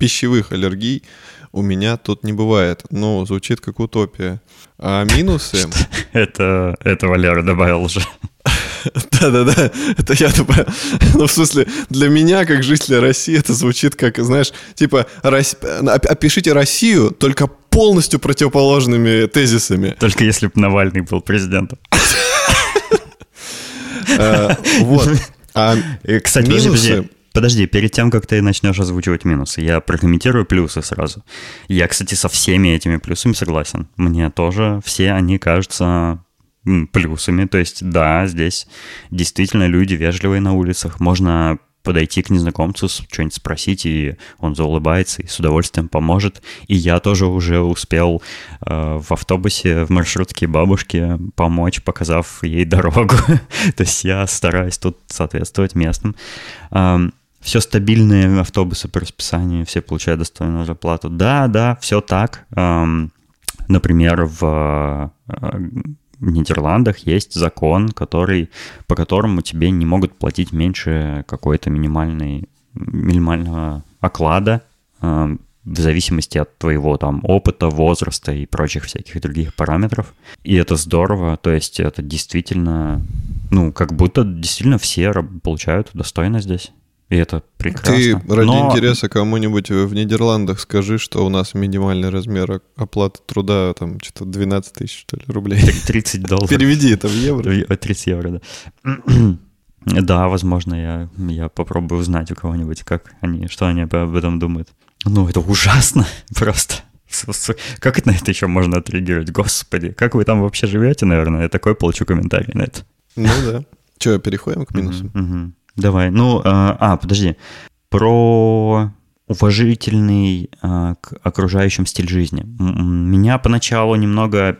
пищевых аллергий у меня тут не бывает. Ну, звучит как утопия. А минусы... Это, это Валера добавил уже. Да-да-да, это я добавил. Ну, в смысле, для меня, как жителя России, это звучит как, знаешь, типа, опишите Россию только полностью противоположными тезисами. Только если бы Навальный был президентом. Э, вот. А Кстати, минусы... Подожди, перед тем, как ты начнешь озвучивать минусы, я прокомментирую плюсы сразу. Я, кстати, со всеми этими плюсами согласен. Мне тоже все они кажутся плюсами. То есть, да, здесь действительно люди вежливые на улицах. Можно подойти к незнакомцу, что-нибудь спросить, и он заулыбается и с удовольствием поможет. И я тоже уже успел э, в автобусе, в маршрутке бабушке помочь, показав ей дорогу. То есть я стараюсь тут соответствовать местным. Все стабильные автобусы по расписанию, все получают достойную зарплату. Да, да, все так. Например, в э, Нидерландах есть закон, который, по которому тебе не могут платить меньше какой-то минимальной, минимального оклада э, в зависимости от твоего там опыта, возраста и прочих всяких других параметров. И это здорово, то есть это действительно, ну, как будто действительно все получают достойно здесь. И это прекрасно. Ты ради Но... интереса кому-нибудь в Нидерландах скажи, что у нас минимальный размер оплаты труда там что-то 12 тысяч, что ли, рублей. 30 долларов. Переведи это в евро. 30 евро, да. Да, возможно, я, я попробую узнать у кого-нибудь, как они, что они об этом думают. Ну, это ужасно просто. Как на это еще можно отреагировать? Господи, как вы там вообще живете, наверное? Я такой получу комментарий на это. Ну да. Че, переходим к минусам? Давай. Ну, а, а подожди. Про уважительный а, к окружающим стиль жизни. Меня поначалу немного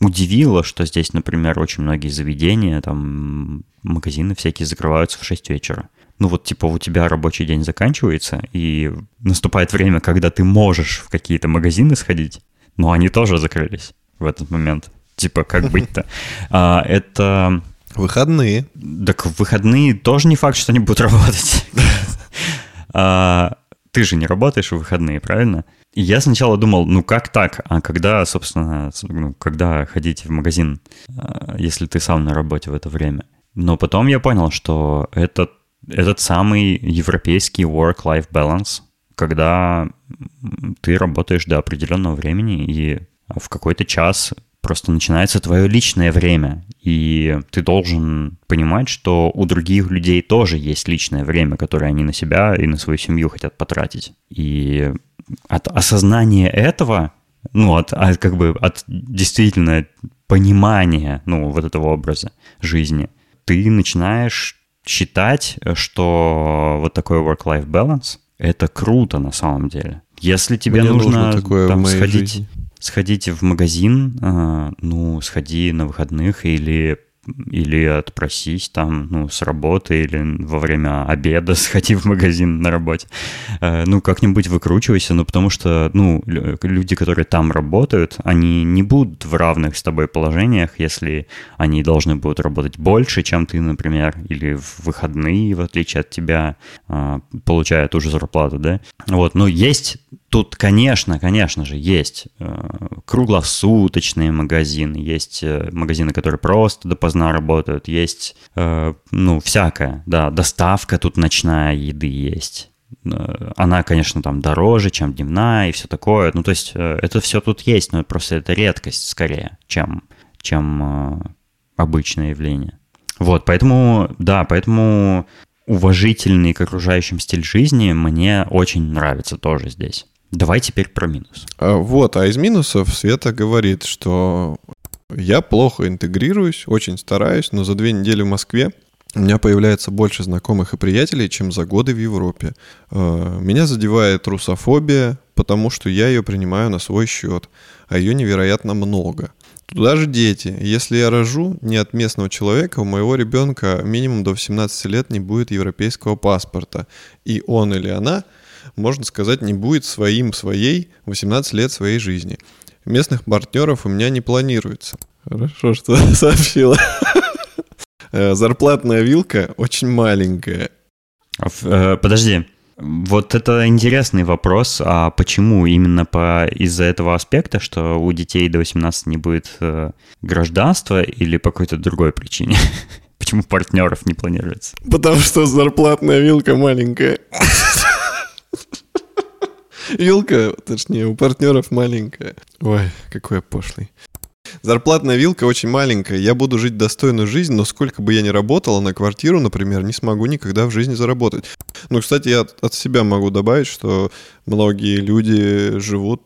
удивило, что здесь, например, очень многие заведения, там магазины всякие закрываются в 6 вечера. Ну вот типа у тебя рабочий день заканчивается, и наступает время, когда ты можешь в какие-то магазины сходить, но они тоже закрылись в этот момент. Типа, как быть-то? А, это Выходные. Так выходные тоже не факт, что они будут работать. А, ты же не работаешь в выходные, правильно? Я сначала думал, ну как так? А когда, собственно, ну, когда ходить в магазин, а, если ты сам на работе в это время? Но потом я понял, что это этот самый европейский work-life balance, когда ты работаешь до определенного времени и в какой-то час просто начинается твое личное время, и ты должен понимать, что у других людей тоже есть личное время, которое они на себя и на свою семью хотят потратить. И от осознания этого, ну, от, от как бы от действительно понимания, ну, вот этого образа жизни, ты начинаешь считать, что вот такой work-life balance — это круто на самом деле. Если тебе Мне нужно, нужно там, сходить, жизни сходить в магазин, а, ну, сходи на выходных или или отпросись там, ну, с работы, или во время обеда сходи в магазин на работе. Э, ну, как-нибудь выкручивайся, ну, потому что, ну, люди, которые там работают, они не будут в равных с тобой положениях, если они должны будут работать больше, чем ты, например, или в выходные, в отличие от тебя, а, получая ту же зарплату, да. Вот, но есть Тут, конечно, конечно же, есть э, круглосуточные магазины, есть э, магазины, которые просто допоздна работают, есть, э, ну, всякое, да, доставка тут ночная еды есть. Она, конечно, там дороже, чем дневная и все такое. Ну, то есть это все тут есть, но просто это редкость скорее, чем, чем обычное явление. Вот, поэтому, да, поэтому уважительный к окружающим стиль жизни мне очень нравится тоже здесь. Давай теперь про минус. А, вот, а из минусов Света говорит, что я плохо интегрируюсь, очень стараюсь, но за две недели в Москве у меня появляется больше знакомых и приятелей, чем за годы в Европе. А, меня задевает русофобия, потому что я ее принимаю на свой счет, а ее невероятно много. Туда же дети. Если я рожу не от местного человека, у моего ребенка минимум до 18 лет не будет европейского паспорта. И он или она, можно сказать, не будет своим своей 18 лет своей жизни. Местных партнеров у меня не планируется. Хорошо, что сообщила. Э, зарплатная вилка очень маленькая. Э, подожди, вот это интересный вопрос, а почему именно по из-за этого аспекта, что у детей до 18 не будет э, гражданства или по какой-то другой причине? Почему партнеров не планируется? Потому что зарплатная вилка маленькая. Вилка, точнее, у партнеров маленькая. Ой, какой я пошлый. Зарплатная вилка очень маленькая. Я буду жить достойную жизнь, но сколько бы я ни работала на квартиру, например, не смогу никогда в жизни заработать. Ну, кстати, я от, себя могу добавить, что многие люди живут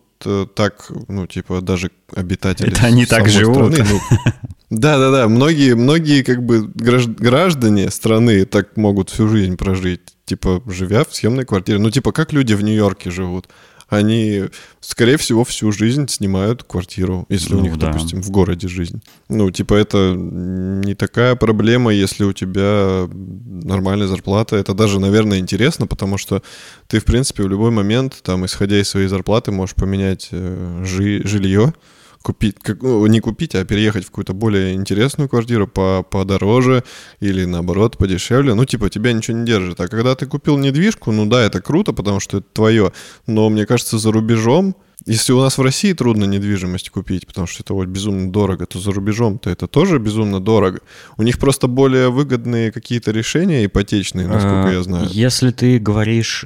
так, ну, типа, даже обитатели Это они так живут. Страны, ну, да, да, да. Многие, многие как бы граждане страны так могут всю жизнь прожить, типа, живя в съемной квартире. Ну, типа, как люди в Нью-Йорке живут они, скорее всего, всю жизнь снимают квартиру, если ну, у них, да. допустим, в городе жизнь. Ну, типа, это не такая проблема, если у тебя нормальная зарплата. Это даже, наверное, интересно, потому что ты, в принципе, в любой момент, там, исходя из своей зарплаты, можешь поменять э, жи- жилье, купить, как, ну, не купить, а переехать в какую-то более интересную квартиру по, подороже или наоборот подешевле. Ну, типа, тебя ничего не держит. А когда ты купил недвижку, ну да, это круто, потому что это твое. Но мне кажется, за рубежом, если у нас в России трудно недвижимость купить, потому что это вот безумно дорого, то за рубежом-то это тоже безумно дорого. У них просто более выгодные какие-то решения ипотечные, насколько а, я знаю. Если ты говоришь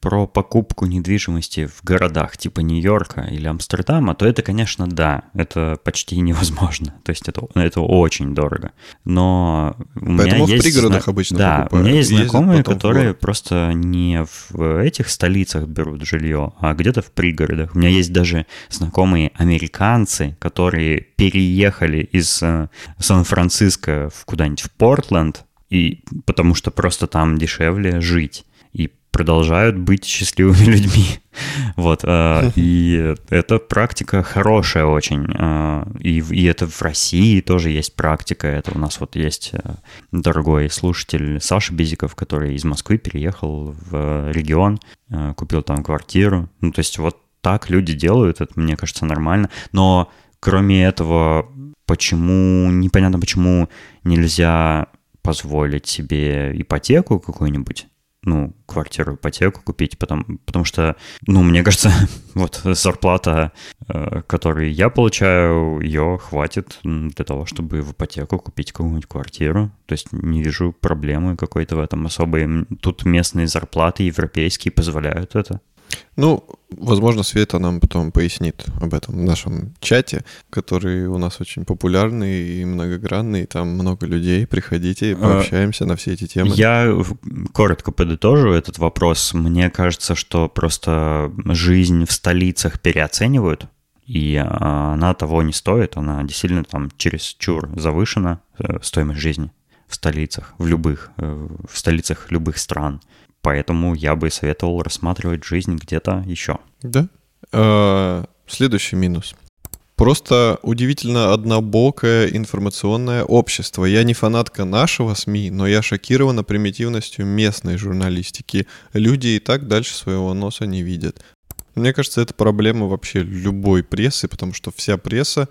про покупку недвижимости в городах типа Нью-Йорка или Амстердама, то это, конечно, да, это почти невозможно. То есть это, это очень дорого. Но у Поэтому меня в есть... пригородах зна... обычно Да, покупают. у меня есть знакомые, которые просто не в этих столицах берут жилье, а где-то в пригородах. У меня есть даже знакомые американцы, которые переехали из э, Сан-Франциско в куда-нибудь в Портленд, и потому что просто там дешевле жить продолжают быть счастливыми людьми. Вот, э, и эта практика хорошая очень. Э, и, и это в России тоже есть практика. Это у нас вот есть э, дорогой слушатель Саша Безиков, который из Москвы переехал в регион, купил там квартиру. Ну, то есть вот так люди делают, это, мне кажется, нормально. Но кроме этого, почему, непонятно, почему нельзя позволить себе ипотеку какую-нибудь ну, квартиру, ипотеку купить, потому, потому что, ну, мне кажется, вот зарплата, э, которую я получаю, ее хватит для того, чтобы в ипотеку купить какую-нибудь квартиру. То есть не вижу проблемы какой-то в этом особой. Тут местные зарплаты европейские позволяют это. Ну, возможно, Света нам потом пояснит об этом в нашем чате, который у нас очень популярный и многогранный, там много людей. Приходите, а, пообщаемся на все эти темы. Я коротко подытожу этот вопрос. Мне кажется, что просто жизнь в столицах переоценивают, и она того не стоит, она действительно там через чур завышена, э, стоимость жизни в столицах, в любых, э, в столицах любых стран. Поэтому я бы советовал рассматривать жизнь где-то еще. Да. А, следующий минус. Просто удивительно однобокое информационное общество. Я не фанатка нашего СМИ, но я шокирована примитивностью местной журналистики. Люди и так дальше своего носа не видят. Мне кажется, это проблема вообще любой прессы, потому что вся пресса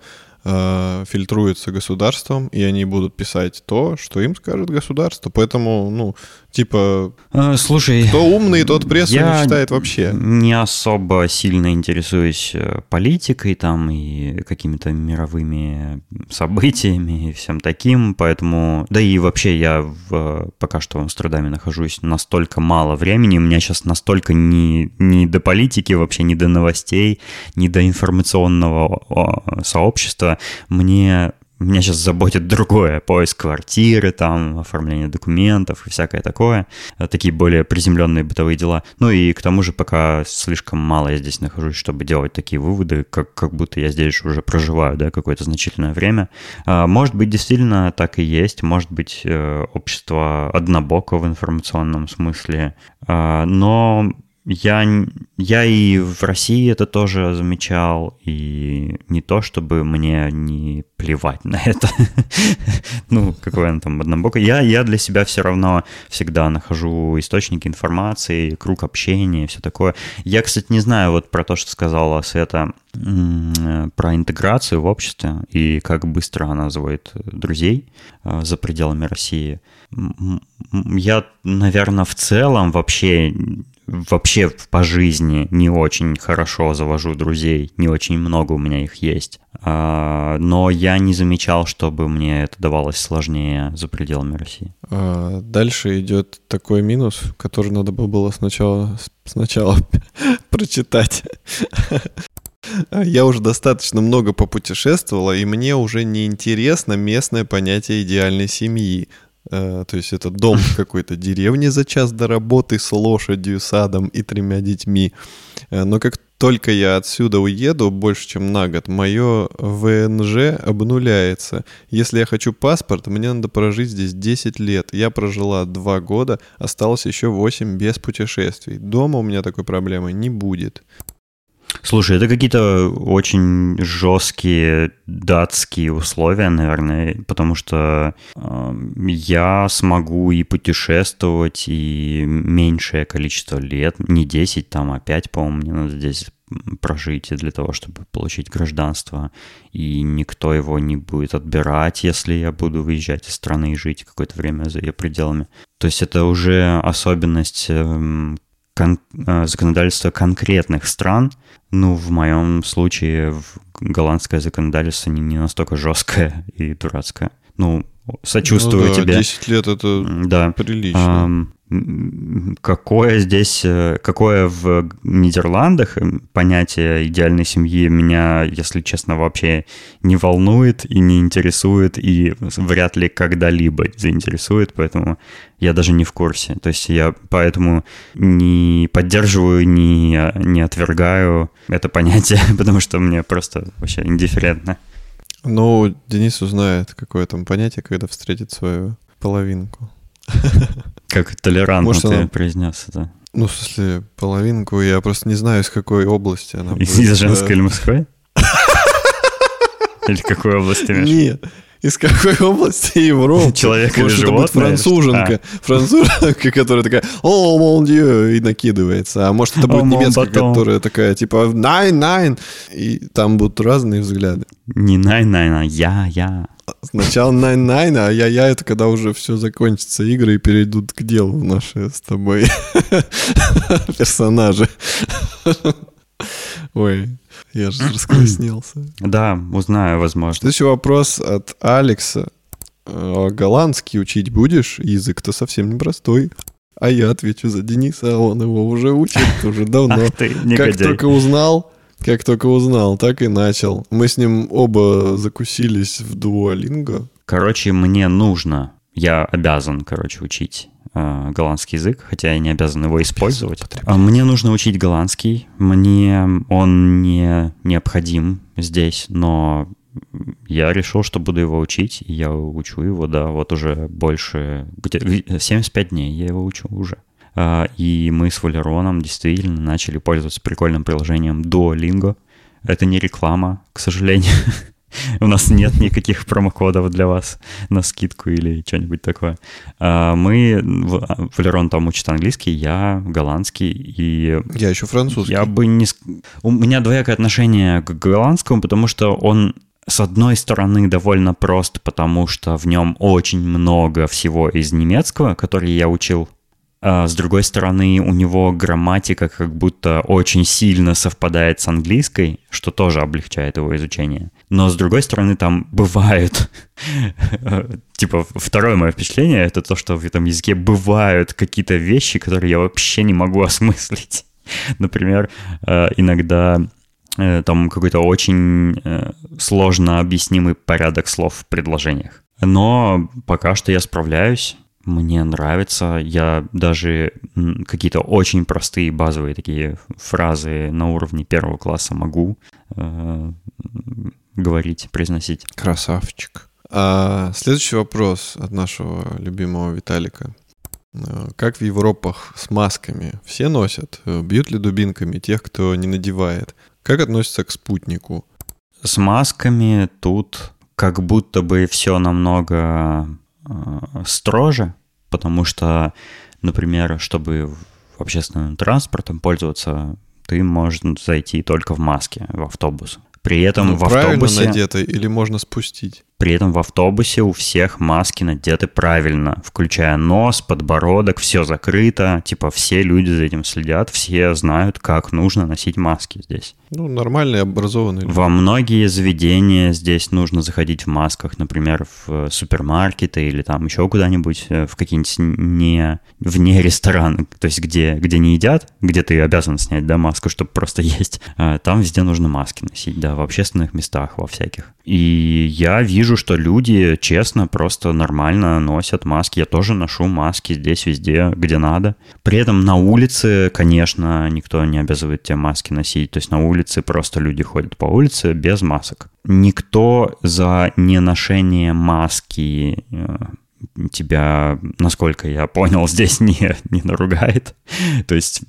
э, фильтруется государством, и они будут писать то, что им скажет государство. Поэтому, ну, типа... А, слушай... Кто умный, тот прессу не читает вообще. не особо сильно интересуюсь э, политикой там и какими-то мировыми событиями и всем таким, поэтому... Да и вообще я в, пока что в Амстердаме нахожусь настолько мало времени, у меня сейчас настолько не, не до политики вообще, не до новостей, не до информационного сообщества. Мне меня сейчас заботит другое, поиск квартиры, там, оформление документов и всякое такое, э, такие более приземленные бытовые дела. Ну и к тому же пока слишком мало я здесь нахожусь, чтобы делать такие выводы, как, как будто я здесь уже проживаю, да, какое-то значительное время. А, может быть, действительно так и есть, может быть, э, общество однобоко в информационном смысле, но я, я и в России это тоже замечал, и не то, чтобы мне не плевать на это. ну, какой он там однобокий. Я, я для себя все равно всегда нахожу источники информации, круг общения и все такое. Я, кстати, не знаю вот про то, что сказала Света, про интеграцию в обществе и как быстро она заводит друзей э, за пределами России. Я, наверное, в целом вообще вообще по жизни не очень хорошо завожу друзей, не очень много у меня их есть. А, но я не замечал, чтобы мне это давалось сложнее за пределами России. А дальше идет такой минус, который надо было сначала, сначала прочитать. Я уже достаточно много попутешествовала, и мне уже не интересно местное понятие идеальной семьи. Э, то есть это дом в какой-то деревне за час до работы с лошадью, садом и тремя детьми. Э, но как только я отсюда уеду больше, чем на год, мое ВНЖ обнуляется. Если я хочу паспорт, мне надо прожить здесь 10 лет. Я прожила 2 года, осталось еще 8 без путешествий. Дома у меня такой проблемы не будет. Слушай, это какие-то очень жесткие датские условия, наверное, потому что э, я смогу и путешествовать, и меньшее количество лет, не 10 там, а 5, по-моему, мне надо здесь прожить для того, чтобы получить гражданство, и никто его не будет отбирать, если я буду выезжать из страны и жить какое-то время за ее пределами. То есть это уже особенность эм, кон- э, законодательства конкретных стран. Ну, в моем случае голландское законодательство не, не настолько жесткое и дурацкое. Ну, сочувствую ну, да, тебе. 10 лет это да. прилично какое здесь, э, какое в Нидерландах понятие идеальной семьи меня, если честно, вообще не волнует и не интересует, и вряд ли когда-либо заинтересует, поэтому я даже не в курсе. То есть я поэтому не поддерживаю, не, не отвергаю это понятие, потому что мне просто вообще индифферентно. Ну, Денис узнает, какое там понятие, когда встретит свою половинку. Как толерантно Может, ты она... произнес это. Ну, в смысле, половинку, я просто не знаю, из какой области она Из, будет. из женской или мужской? Или какой области? Нет, из какой области Европы? Человек или Может, животное? это будет француженка, а. француженка, которая такая «О, мон дью!» и накидывается. А может, это будет немецкая, которая такая типа «Найн, найн!» И там будут разные взгляды. Не найн, найн, а я, я. Сначала Nine, а я-я это когда уже все закончится, игры и перейдут к делу наши с тобой персонажи. Ой, я же раскраснелся. Да, узнаю, возможно. Следующий вопрос от Алекса. «А голландский учить будешь? Язык-то совсем непростой. А я отвечу за Дениса, а он его уже учит уже давно. Ах ты, как только узнал, как только узнал, так и начал. Мы с ним оба закусились в дуолинго. Короче, мне нужно, я обязан, короче, учить э, голландский язык, хотя я не обязан его использовать. А мне нужно учить голландский. Мне он не необходим здесь, но я решил, что буду его учить, и я учу его, да, вот уже больше, где 75 дней я его учу уже. А, и мы с Валероном действительно начали пользоваться прикольным приложением Duolingo. Это не реклама, к сожалению. У нас нет никаких промокодов для вас на скидку или что-нибудь такое. А, мы, Валерон там учит английский, я голландский и... Я еще французский. Я бы не... У меня двоякое отношение к голландскому, потому что он с одной стороны, довольно прост, потому что в нем очень много всего из немецкого, который я учил. А с другой стороны, у него грамматика как будто очень сильно совпадает с английской, что тоже облегчает его изучение. Но с другой стороны, там бывают... Типа, второе мое впечатление — это то, что в этом языке бывают какие-то вещи, которые я вообще не могу осмыслить. Например, э, иногда э, там какой-то очень э, сложно объяснимый порядок слов в предложениях. Но пока что я справляюсь, мне нравится. Я даже какие-то очень простые базовые такие фразы на уровне первого класса могу э, говорить, произносить. Красавчик. А следующий вопрос от нашего любимого Виталика. Э, как в Европах с масками? Все носят? Э, бьют ли дубинками тех, кто не надевает? Как относятся к спутнику? С масками тут как будто бы все намного строже, потому что, например, чтобы общественным транспортом пользоваться, ты можешь зайти только в маске в автобус. При этом ну, в автобусе... Надето или можно спустить? При этом в автобусе у всех маски надеты правильно, включая нос, подбородок, все закрыто. Типа все люди за этим следят, все знают, как нужно носить маски здесь. Ну, нормальные, образованные. Люди. Во многие заведения здесь нужно заходить в масках, например, в супермаркеты или там еще куда-нибудь, э, в какие-нибудь не вне рестораны, то есть где, где не едят, где ты обязан снять, да, маску, чтобы просто есть. А там везде нужно маски носить, да, в общественных местах, во всяких. И я вижу, что люди честно, просто нормально носят маски. Я тоже ношу маски здесь, везде, где надо. При этом на улице, конечно, никто не обязывает тебе маски носить. То есть на улице просто люди ходят по улице без масок. Никто за неношение маски э, тебя, насколько я понял, здесь не, не наругает. То есть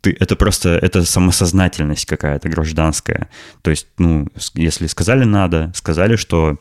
ты, это просто, это самосознательность какая-то гражданская. То есть, ну, если сказали надо, сказали, что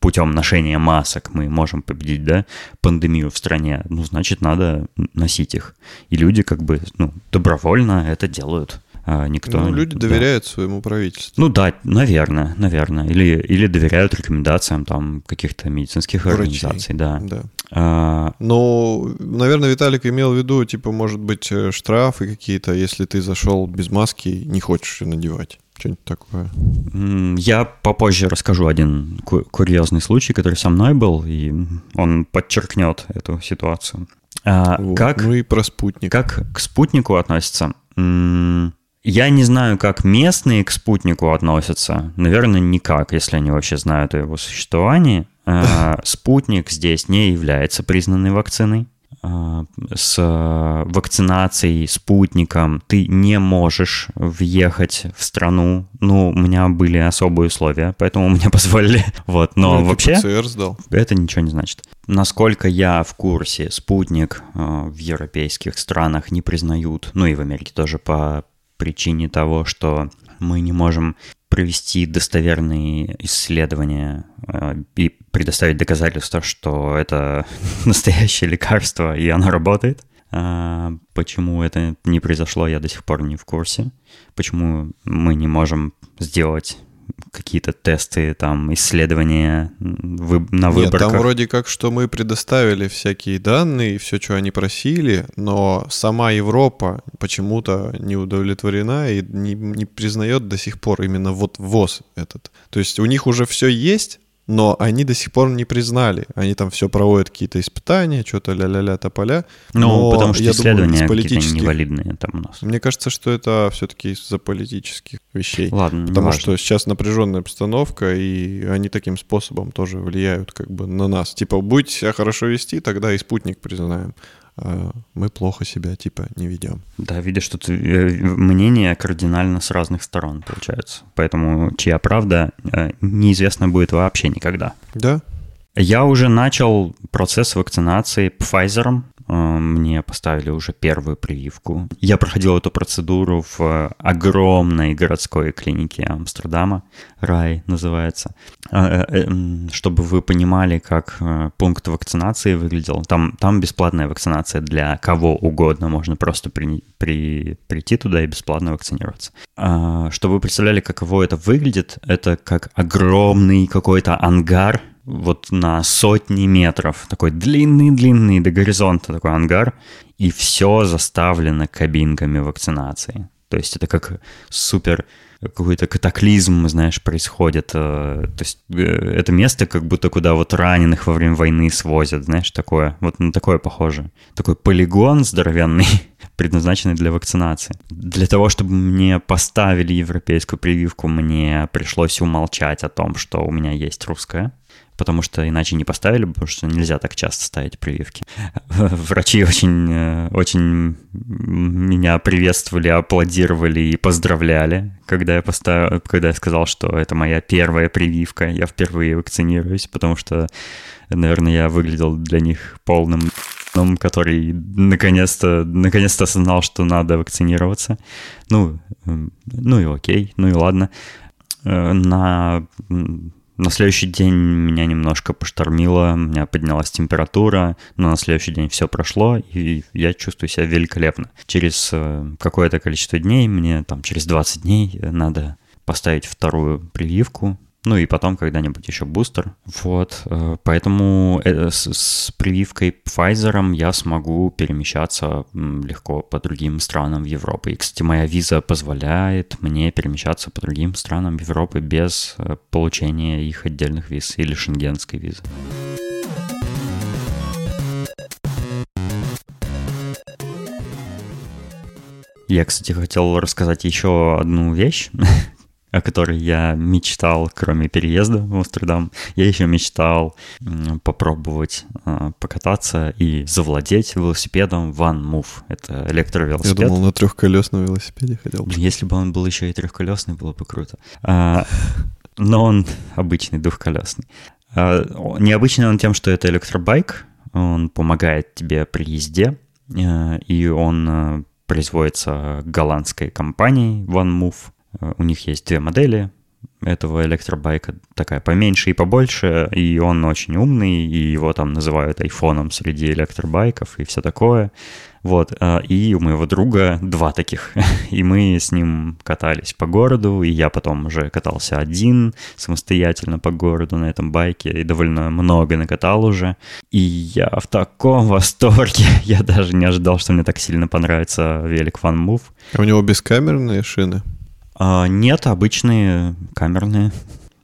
путем ношения масок мы можем победить, да, пандемию в стране, ну, значит, надо носить их. И люди как бы, ну, добровольно это делают. А никто... Ну, люди да. доверяют своему правительству. Ну да, наверное, наверное. Или, или доверяют рекомендациям там каких-то медицинских Врачей. организаций, да. да. А... Ну, наверное, Виталик имел в виду, типа, может быть, э, штрафы какие-то, если ты зашел без маски не хочешь ее надевать. Что-нибудь такое. Я попозже расскажу один курьезный случай, который со мной был, и он подчеркнет эту ситуацию. А, вот. как, ну и про спутник. Как к спутнику относится? Я не знаю, как местные к спутнику относятся. Наверное, никак, если они вообще знают о его существовании. А, спутник здесь не является признанной вакциной. А, с вакцинацией, спутником ты не можешь въехать в страну. Ну, у меня были особые условия, поэтому мне позволили. Вот, но ну, вообще... ПЦР сдал. Это ничего не значит. Насколько я в курсе, спутник а, в европейских странах не признают, ну и в Америке тоже по причине того, что мы не можем провести достоверные исследования э, и предоставить доказательства, что это настоящее лекарство и оно работает. А, почему это не произошло, я до сих пор не в курсе. Почему мы не можем сделать какие-то тесты, там, исследования вы, на выборках. Нет, там вроде как, что мы предоставили всякие данные, все, что они просили, но сама Европа почему-то не удовлетворена и не, не признает до сих пор именно вот ВОЗ этот. То есть у них уже все есть, но они до сих пор не признали. Они там все проводят какие-то испытания, что-то ля-ля-ля тополя. Ну, потому что исследования думаю, политических... невалидные там у нас. Мне кажется, что это все-таки из-за политических вещей. Ладно, Потому что сейчас напряженная обстановка, и они таким способом тоже влияют как бы на нас. Типа, будете себя хорошо вести, тогда и спутник признаем. А мы плохо себя типа не ведем. Да, видишь, что э, мнения кардинально с разных сторон получается. Поэтому чья правда э, неизвестно будет вообще никогда. Да. Я уже начал процесс вакцинации Pfizer. Э, мне поставили уже первую прививку. Я проходил эту процедуру в огромной городской клинике Амстердама, РАЙ называется. Э, чтобы вы понимали, как пункт вакцинации выглядел. Там, там бесплатная вакцинация для кого угодно, можно просто при, при, прийти туда и бесплатно вакцинироваться. А, чтобы вы представляли, каково это выглядит, это как огромный какой-то ангар, вот на сотни метров, такой длинный-длинный до горизонта такой ангар, и все заставлено кабинками вакцинации. То есть это как супер какой-то катаклизм, знаешь, происходит. Э, то есть э, это место как будто куда вот раненых во время войны свозят, знаешь, такое. Вот на такое похоже. Такой полигон здоровенный, предназначенный для вакцинации. Для того, чтобы мне поставили европейскую прививку, мне пришлось умолчать о том, что у меня есть русская потому что иначе не поставили, потому что нельзя так часто ставить прививки. Врачи очень, э, очень меня приветствовали, аплодировали и поздравляли, когда я, поставил, когда я сказал, что это моя первая прививка, я впервые вакцинируюсь, потому что, наверное, я выглядел для них полным который наконец-то наконец-то осознал, что надо вакцинироваться. Ну, ну и окей, ну и ладно. Э, на на следующий день меня немножко поштормило, у меня поднялась температура, но на следующий день все прошло, и я чувствую себя великолепно. Через э, какое-то количество дней, мне там через 20 дней надо поставить вторую прививку, ну и потом когда-нибудь еще бустер. Вот, э, поэтому э, с, прививкой Pfizer я смогу перемещаться легко по другим странам Европы. И, кстати, моя виза позволяет мне перемещаться по другим странам Европы без э, получения их отдельных виз или шенгенской визы. Я, кстати, хотел рассказать еще одну вещь, о которой я мечтал, кроме переезда в Амстердам. Я еще мечтал попробовать э, покататься и завладеть велосипедом One Move. Это электровелосипед. Я думал, на трехколесном велосипеде хотел бы. Если бы он был еще и трехколесный, было бы круто. А, но он обычный двухколесный. А, необычный он тем, что это электробайк. Он помогает тебе при езде, э, и он э, производится голландской компанией One Move – Э, у них есть две модели этого электробайка, такая поменьше и побольше, и он очень умный, и его там называют айфоном среди электробайков и все такое. Вот, э, и у моего друга два таких, и мы с ним катались по городу, и я потом уже катался один самостоятельно по городу на этом байке, и довольно много накатал уже, и я в таком восторге, я даже не ожидал, что мне так сильно понравится велик One Move. А у него бескамерные шины? А, нет, обычные камерные.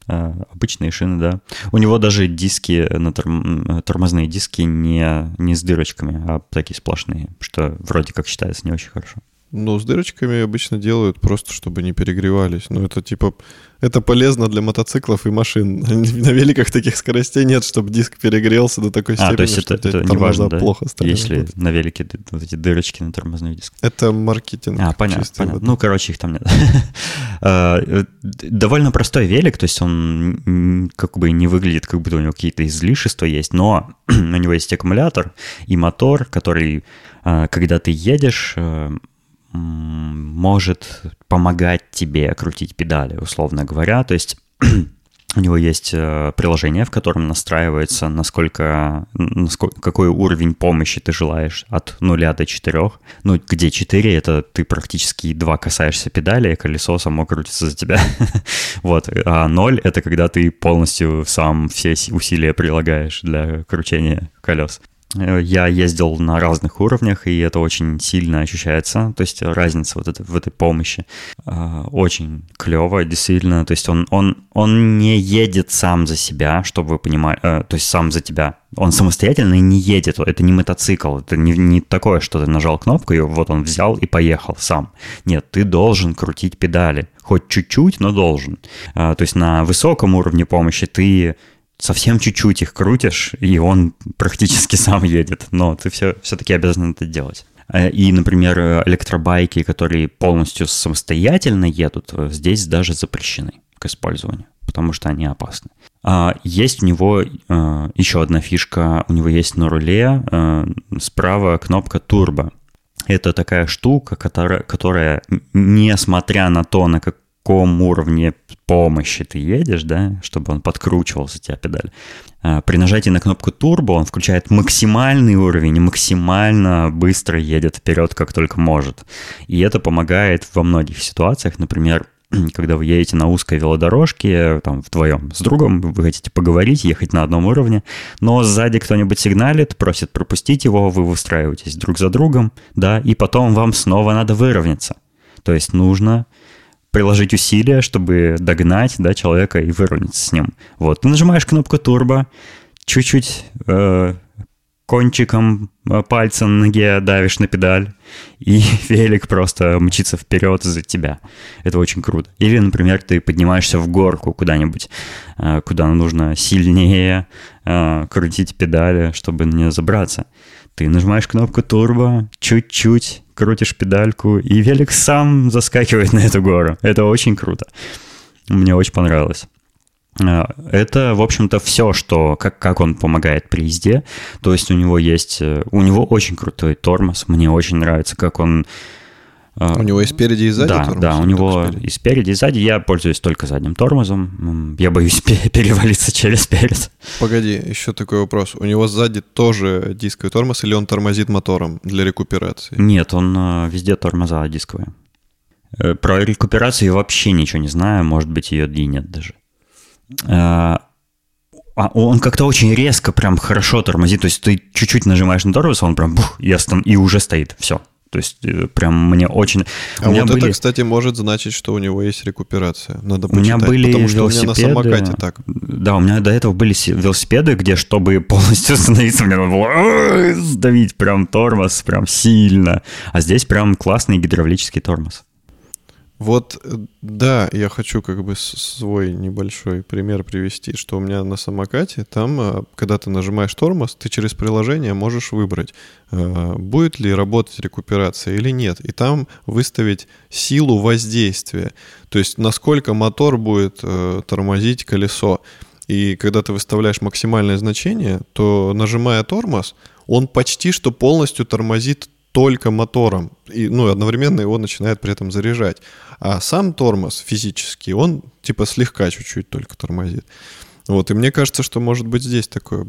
А, обычные шины, да. У него даже диски, на торм... тормозные диски не, не с дырочками, а такие сплошные, что вроде как считается не очень хорошо. Ну, с дырочками обычно делают просто, чтобы не перегревались. Ну, это типа это полезно для мотоциклов и машин. На великах таких скоростей нет, чтобы диск перегрелся до такой степени, а, то есть что это, это не важно, да? плохо стали Если работать. на велике вот эти дырочки на тормозной диск. Это маркетинг. А, понятно, понятно. Ну, короче, их там нет. А, довольно простой велик, то есть он как бы не выглядит, как будто у него какие-то излишества есть, но у него есть аккумулятор и мотор, который, а, когда ты едешь, э, может помогать тебе крутить педали, условно говоря. То есть у него есть э, приложение, в котором настраивается, насколько, насколько, какой уровень помощи ты желаешь от 0 до 4. Ну, где 4 это ты практически два касаешься педали, и колесо само крутится за тебя. вот. А 0 это когда ты полностью сам все усилия прилагаешь для кручения колес. Э, я ездил на разных уровнях, и это очень сильно ощущается. То есть разница вот это, в этой помощи э, очень клево, действительно. То есть он, он, он не едет сам за себя, чтобы вы понимали, э, то есть сам за тебя. Он самостоятельно не едет, это не мотоцикл, это не, не такое, что ты нажал кнопку, и вот он взял и поехал сам. Нет, ты должен крутить педали, хоть чуть-чуть, но должен. То есть на высоком уровне помощи ты совсем чуть-чуть их крутишь, и он практически сам едет, но ты все, все-таки обязан это делать. Э, и, например, электробайки, которые полностью самостоятельно едут, здесь даже запрещены к использованию, потому что они опасны. А, есть у него а, еще одна фишка. У него есть на руле а, справа кнопка турбо. Это такая штука, которая, которая, несмотря на то, на каком уровне помощи ты едешь, да, чтобы он подкручивался, тебя педаль, при нажатии на кнопку турбо он включает максимальный уровень и максимально быстро едет вперед, как только может. И это помогает во многих ситуациях. Например, когда вы едете на узкой велодорожке, там, вдвоем с другом, вы хотите поговорить, ехать на одном уровне, но сзади кто-нибудь сигналит, просит пропустить его, вы выстраиваетесь друг за другом, да, и потом вам снова надо выровняться. То есть нужно приложить усилия, чтобы догнать, да, человека и выровняться с ним. Вот, ты нажимаешь кнопку турбо, чуть-чуть э, кончиком э, пальца на ноге давишь на педаль, и велик просто мчится вперед за тебя. Это очень круто. Или, например, ты поднимаешься в горку куда-нибудь, э, куда нужно сильнее э, крутить педали, чтобы нее забраться. Ты нажимаешь кнопку турбо, чуть-чуть крутишь педальку, и велик сам заскакивает на эту гору. Это очень круто. Мне очень понравилось. Э, это, в общем-то, все, что, как, как он помогает при езде. То есть у него есть, э, у него очень крутой тормоз. Мне очень нравится, как он... Э, у него и спереди, и сзади да, тормоз? Да, у него спереди. и спереди, и сзади. Я пользуюсь только задним тормозом. Я боюсь перевалиться через перед. Погоди, еще такой вопрос. У него сзади тоже дисковый тормоз или он тормозит мотором для рекуперации? Нет, он везде тормоза дисковые. Про рекуперацию я вообще ничего не знаю. Может быть, ее и нет даже. А, а он как-то очень резко, прям хорошо тормозит. То есть ты чуть-чуть нажимаешь на тормоз, он прям бух, и, остан... и уже стоит. Все. То есть э, прям мне очень... А вот были... это, кстати, может значить, что у него есть рекуперация. Надо почитать, у меня были потому что велосипеды... у меня на самокате так. Да, у меня до этого были велосипеды, где, чтобы полностью остановиться, мне надо было сдавить прям тормоз, прям сильно. А здесь прям классный гидравлический тормоз. Вот, э, да, я хочу как бы свой небольшой пример привести, что у меня на самокате, там, э, когда ты нажимаешь тормоз, ты через приложение можешь выбрать, э, будет ли работать рекуперация или нет, и там выставить силу воздействия, то есть насколько мотор будет тормозить колесо. И когда ты выставляешь максимальное значение, то нажимая тормоз, он почти что полностью тормозит только мотором, и, ну, одновременно его начинает при этом заряжать. А сам тормоз физически, он типа слегка чуть-чуть только тормозит. Вот, и мне кажется, что может быть здесь такое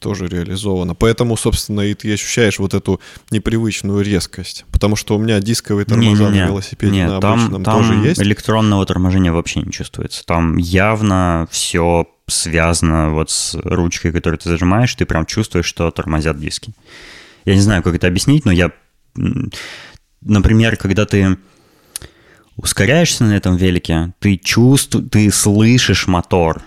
тоже реализовано. Поэтому, собственно, и ты ощущаешь вот эту непривычную резкость. Потому что у меня дисковые тормоза не, не, на велосипеде не, на обычном там, тоже есть. электронного торможения вообще не чувствуется. Там явно все связано вот с ручкой, которую ты зажимаешь, ты прям чувствуешь, что тормозят диски. Я не знаю, как это объяснить, но я... Например, когда ты ускоряешься на этом велике, ты чувствуешь, ты слышишь мотор.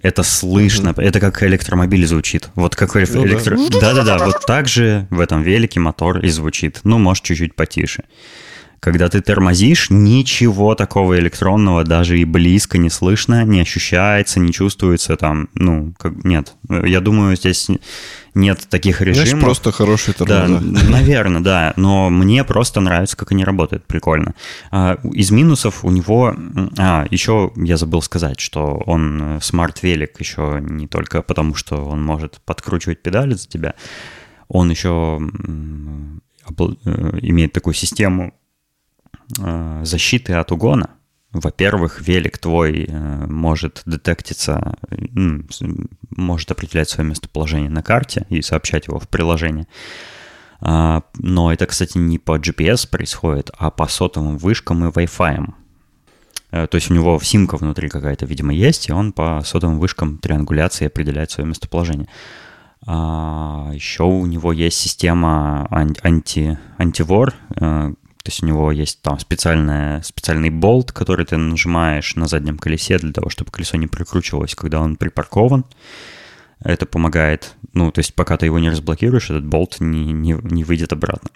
Это слышно, mm-hmm. это как электромобиль звучит. Вот как ну, электро... Да-да-да, вот так же в этом велике мотор и звучит. Ну, может, чуть-чуть потише. Когда ты тормозишь, ничего такого электронного даже и близко не слышно, не ощущается, не чувствуется там, ну, как, нет. Я думаю, здесь нет таких режимов. Знаешь, просто хороший тормоза. Да, наверное, да. Но мне просто нравится, как они работают. Прикольно. А, из минусов у него... А, еще я забыл сказать, что он смарт-велик еще не только потому, что он может подкручивать педали за тебя, он еще э, имеет такую систему Э, защиты от угона. Во-первых, велик твой э, может детектиться, может определять свое местоположение на карте и сообщать его в приложение. А, но это, кстати, не по GPS происходит, а по сотовым вышкам и Wi-Fi. Э, то есть у него симка внутри какая-то, видимо, есть, и он по сотовым вышкам триангуляции определяет свое местоположение. А еще у него есть система анти, антивор, то есть у него есть там специальная, специальный болт, который ты нажимаешь на заднем колесе для того, чтобы колесо не прикручивалось, когда он припаркован. Это помогает, ну, то есть пока ты его не разблокируешь, этот болт не, не, не выйдет обратно.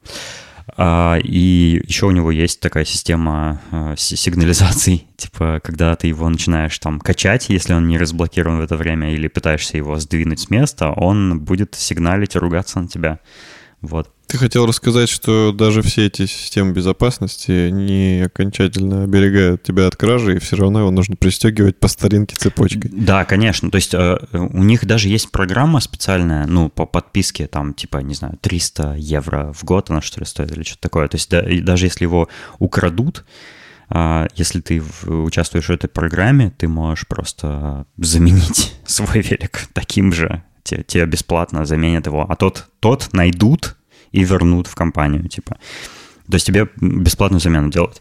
А, и еще у него есть такая система а, сигнализаций, типа, когда ты его начинаешь там качать, если он не разблокирован в это время, или пытаешься его сдвинуть с места, он будет сигналить и ругаться на тебя. Вот. Ты хотел рассказать, что даже все эти системы безопасности не окончательно оберегают тебя от кражи, и все равно его нужно пристегивать по старинке цепочкой. Да, конечно. То есть э, у них даже есть программа специальная, ну, по подписке, там, типа, не знаю, 300 евро в год она, что ли, стоит или что-то такое. То есть да, даже если его украдут, э, если ты участвуешь в этой программе, ты можешь просто заменить свой велик таким же. Тебе бесплатно заменят его. А тот, тот найдут, и вернут в компанию, типа. То есть тебе бесплатную замену делают.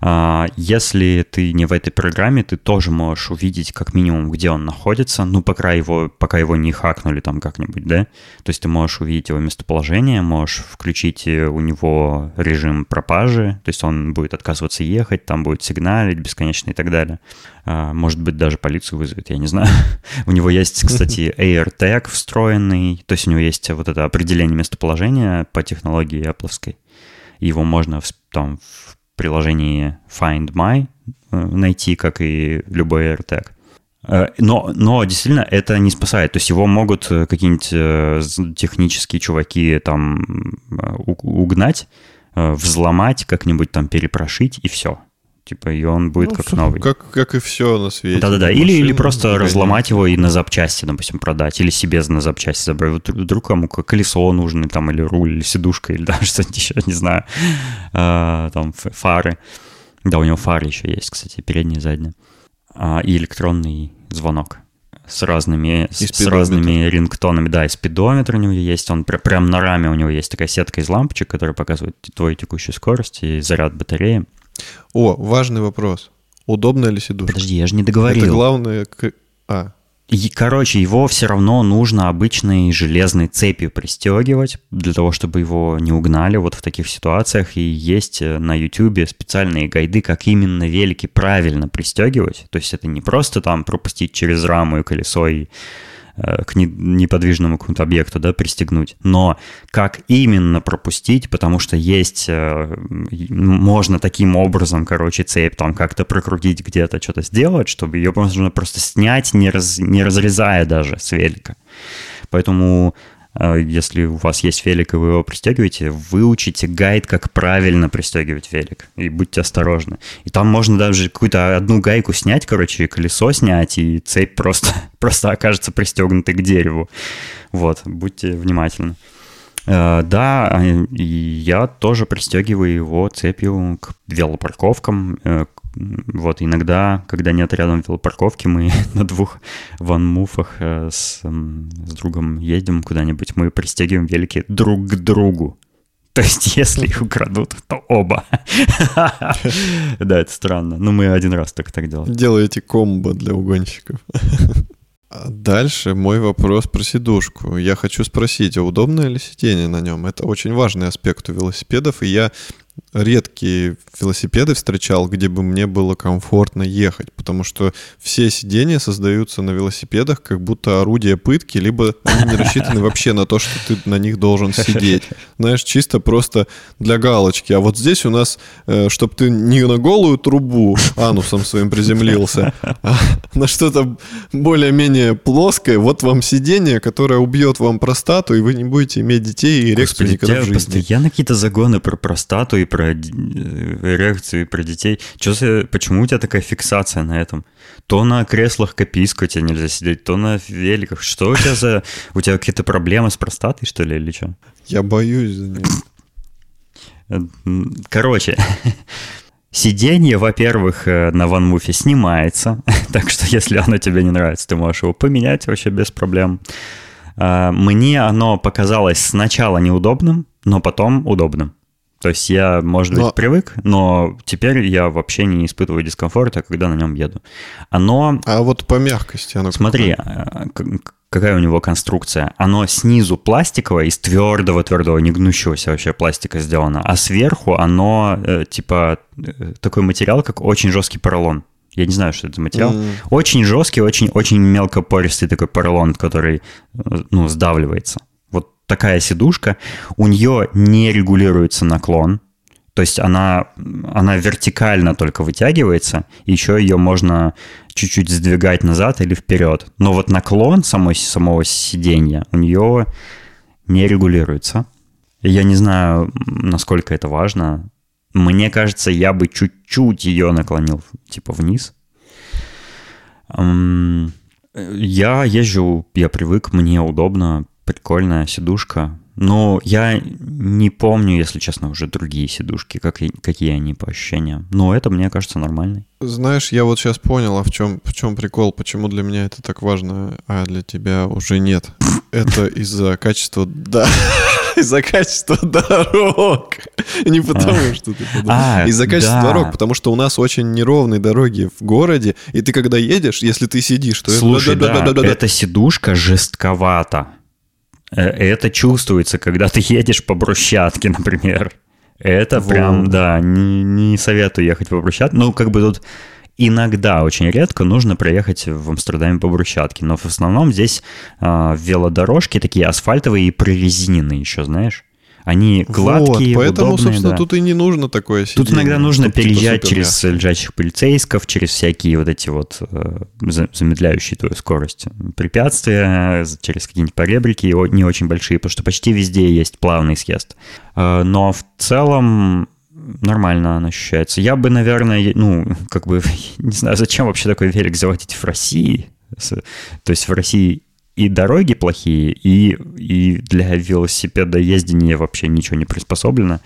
А, если ты не в этой программе, ты тоже можешь увидеть как минимум, где он находится, ну, пока его, пока его не хакнули там как-нибудь, да? То есть ты можешь увидеть его местоположение, можешь включить э, у него режим пропажи, то есть он будет отказываться ехать, там будет сигналить бесконечно и так далее. А, может быть, даже полицию вызовет, я не знаю. у него есть, кстати, AirTag встроенный, то есть у него есть вот это определение местоположения по технологии Apple. Его можно в, там в приложении Find My э, найти, как и любой AirTag. Э, но, но действительно это не спасает. То есть его могут э, какие-нибудь технические чуваки там угнать, взломать, как-нибудь там перепрошить, и все. Типа, и он будет ну, как новый. Как, как и все на свете. Да-да-да. Или, или просто конечно. разломать его и на запчасти, допустим, продать. Или себе на запчасти забрать. Вдруг кому колесо нужно, там, или руль, или сидушка, или даже что-нибудь еще, не знаю. А, там фары. Да, у него фары еще есть, кстати, передние и задние. А, и электронный звонок с разными, с, с разными рингтонами. Да, и спидометр у него есть. Он пр- прям на раме у него есть такая сетка из лампочек, которая показывает твою текущую скорость и заряд батареи. О, важный вопрос. Удобная ли сидушка? Подожди, я же не договорил. Это главное... А, и, короче, его все равно нужно обычной железной цепью пристегивать, для того, чтобы его не угнали вот в таких ситуациях. И есть э, на YouTube специальные гайды, как именно велики правильно пристегивать. То есть это не просто там пропустить через раму и колесо и к неподвижному какому-то объекту, да, пристегнуть. Но как именно пропустить, потому что есть, э, можно таким образом, короче, цепь там как-то прокрутить где-то, что-то сделать, чтобы ее можно просто снять, не, раз, не разрезая даже с велика. Поэтому если у вас есть велик, и вы его пристегиваете, выучите гайд, как правильно пристегивать велик. И будьте осторожны. И там можно даже какую-то одну гайку снять, короче, колесо снять, и цепь просто, просто окажется пристегнутой к дереву. Вот, будьте внимательны. Uh, да, я тоже пристегиваю его цепью к велопарковкам, э, вот, иногда, когда нет рядом велопарковки, мы на двух ванмуфах э, с, с другом едем куда-нибудь, мы пристегиваем велики друг к другу. То есть, если их украдут, то оба. Да, это странно. Но мы один раз только так делали. Делаете комбо для угонщиков. А дальше мой вопрос про сидушку. Я хочу спросить, а удобное ли сиденье на нем? Это очень важный аспект у велосипедов, и я редкие велосипеды встречал, где бы мне было комфортно ехать, потому что все сидения создаются на велосипедах как будто орудие пытки, либо они не рассчитаны вообще на то, что ты на них должен сидеть. Знаешь, чисто просто для галочки. А вот здесь у нас, э, чтобы ты не на голую трубу анусом своим приземлился, а на что-то более-менее плоское, вот вам сиденье, которое убьет вам простату, и вы не будете иметь детей и эрекцию никогда в жизни. постоянно какие-то загоны про простату и про эрекцию, и про детей. Чё почему у тебя такая фиксация на этом? То на креслах кописку у тебя нельзя сидеть, то на великах. Что у тебя за... У тебя какие-то проблемы с простатой, что ли, или что? Я боюсь за нее. Короче, Сиденье, во-первых, э, на ванмуфе снимается, так что если оно тебе не нравится, ты можешь его поменять вообще без проблем. А, мне оно показалось сначала неудобным, но потом удобным. То есть я, может быть, но... привык, но теперь я вообще не испытываю дискомфорта, когда на нем еду. Оно... А вот по мягкости оно Смотри, какое? какая у него конструкция. Оно снизу пластиковое, из твердого-твердого, не гнущегося вообще пластика сделано, а сверху оно э, типа э, такой материал, как очень жесткий поролон. Я не знаю, что это за материал. Mm. Очень жесткий, очень, очень мелкопористый такой поролон, который э, ну, сдавливается такая сидушка, у нее не регулируется наклон, то есть она, она вертикально только вытягивается, еще ее можно чуть-чуть сдвигать назад или вперед. Но вот наклон самой, самого сиденья у нее не регулируется. Я не знаю, насколько это важно. Мне кажется, я бы чуть-чуть ее наклонил, типа, вниз. Я езжу, я привык, мне удобно, прикольная сидушка. Но я не помню, если честно, уже другие сидушки, как, какие они по ощущениям. Но это, мне кажется, нормально. Знаешь, я вот сейчас понял, а в чем, в чем прикол, почему для меня это так важно, а для тебя уже нет. Это из-за качества... Да, из-за качества дорог. Не потому, а. что ты а, Из-за качества дорог, потому что у нас очень неровные дороги в городе, и ты когда едешь, если ты сидишь, то... Слушай, да, эта сидушка жестковата. Э, это чувствуется, когда ты едешь по брусчатке, например. Это вот. прям, да, не, не советую ехать по брусчатке. Ну, как бы тут иногда, очень редко, нужно проехать в Амстердаме по брусчатке. Но в основном здесь э, велодорожки такие асфальтовые и прорезиненные еще, знаешь. Они гладкие, вот, поэтому, удобные, собственно, да. тут и не нужно такое сидение. Тут иногда нужно переезжать через лежачих полицейских, через всякие вот эти вот э, замедляющие твою скорость препятствия, через какие-нибудь поребрики не очень большие, потому что почти везде есть плавный съезд. Э, но в целом нормально она ощущается. Я бы, наверное, ну, как бы, не знаю, зачем вообще такой велик заводить в России. То есть в России и дороги плохие, и, и для велосипеда ездения вообще ничего не приспособлено.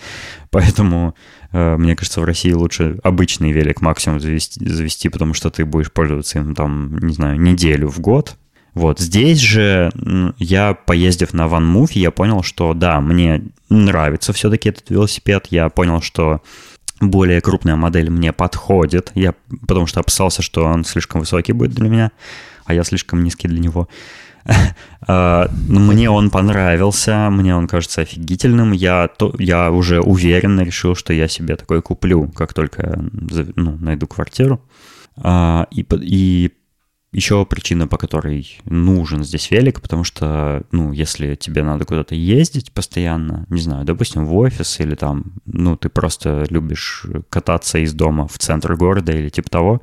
Поэтому, э, мне кажется, в России лучше обычный велик максимум завести, завести, потому что ты будешь пользоваться им там, не знаю, неделю в год. Вот здесь же я, поездив на OneMove, я понял, что да, мне нравится все-таки этот велосипед. Я понял, что более крупная модель мне подходит, я, потому что опасался, что он слишком высокий будет для меня, а я слишком низкий для него. А, мне он понравился, мне он кажется офигительным. Я, то, я уже уверенно решил, что я себе такой куплю, как только ну, найду квартиру. А, и, и еще причина, по которой нужен здесь велик, потому что, ну, если тебе надо куда-то ездить постоянно, не знаю, допустим, в офис или там, ну, ты просто любишь кататься из дома в центр города или типа того,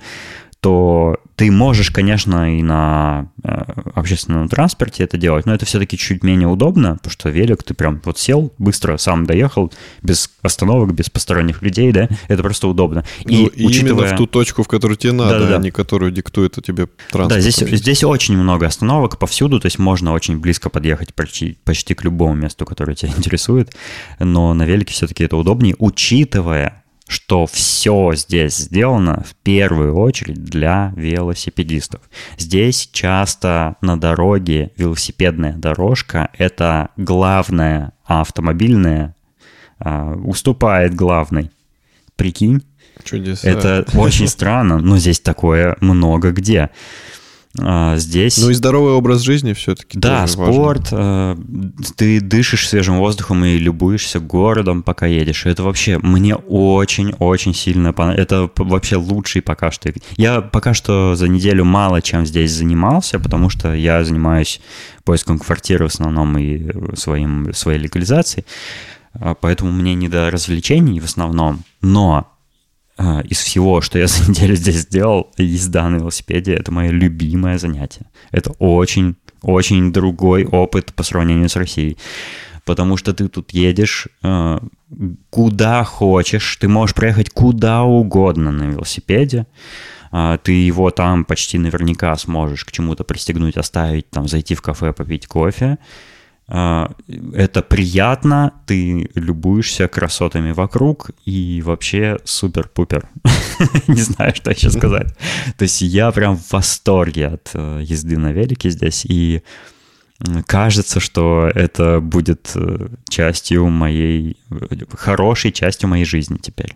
то ты можешь, конечно, и на э, общественном транспорте это делать, но это все-таки чуть менее удобно, потому что велик ты прям вот сел, быстро сам доехал, без остановок, без посторонних людей, да, это просто удобно. И, ну, и учитывая... именно в ту точку, в которую тебе надо, Да-да-да. а не которую диктует тебе транспорт. Да, здесь, здесь очень много остановок повсюду, то есть можно очень близко подъехать почти, почти к любому месту, которое тебя интересует, но на велике все-таки это удобнее, учитывая что все здесь сделано в первую очередь для велосипедистов. Здесь часто на дороге велосипедная дорожка – это главная, а автомобильная а, уступает главной. Прикинь? Чудеса. Это очень странно, но здесь такое много где. А, здесь... Ну и здоровый образ жизни все-таки. Да, спорт, важно. ты дышишь свежим воздухом и любуешься городом, пока едешь. Это вообще мне очень-очень сильно понравилось. Это вообще лучший пока что. Я пока что за неделю мало чем здесь занимался, потому что я занимаюсь поиском квартиры в основном и своим, своей легализацией. А, поэтому мне не до развлечений в основном. Но из всего, что я за неделю здесь сделал, езда на велосипеде — это мое любимое занятие. Это очень, очень другой опыт по сравнению с Россией. Потому что ты тут едешь э, куда хочешь, ты можешь проехать куда угодно на велосипеде, э, ты его там почти наверняка сможешь к чему-то пристегнуть, оставить, там, зайти в кафе, попить кофе, а, это приятно, ты любуешься красотами вокруг и вообще супер-пупер. Не знаю, что еще сказать. То есть я прям в восторге от э, езды на велике здесь и кажется, что это будет э, частью моей, хорошей частью моей жизни теперь.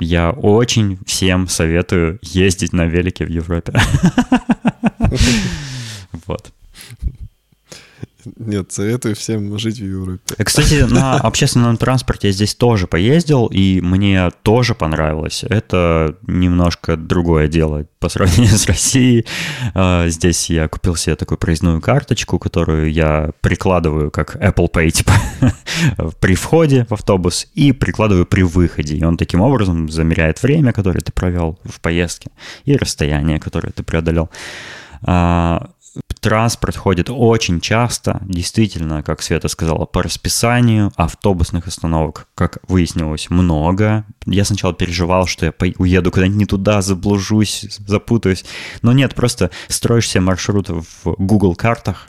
Я очень всем советую ездить на велике в Европе. Вот. Нет, советую всем жить в Европе. Э, кстати, на общественном транспорте я здесь тоже поездил, и мне тоже понравилось. Это немножко другое дело по сравнению с Россией. А, здесь я купил себе такую проездную карточку, которую я прикладываю как Apple Pay, типа, при входе в автобус и прикладываю при выходе. И он таким образом замеряет время, которое ты провел в поездке, и расстояние, которое ты преодолел. А, транспорт ходит очень часто, действительно, как Света сказала, по расписанию, автобусных остановок, как выяснилось, много. Я сначала переживал, что я уеду куда-нибудь не туда, заблужусь, запутаюсь. Но нет, просто строишь себе маршрут в Google картах,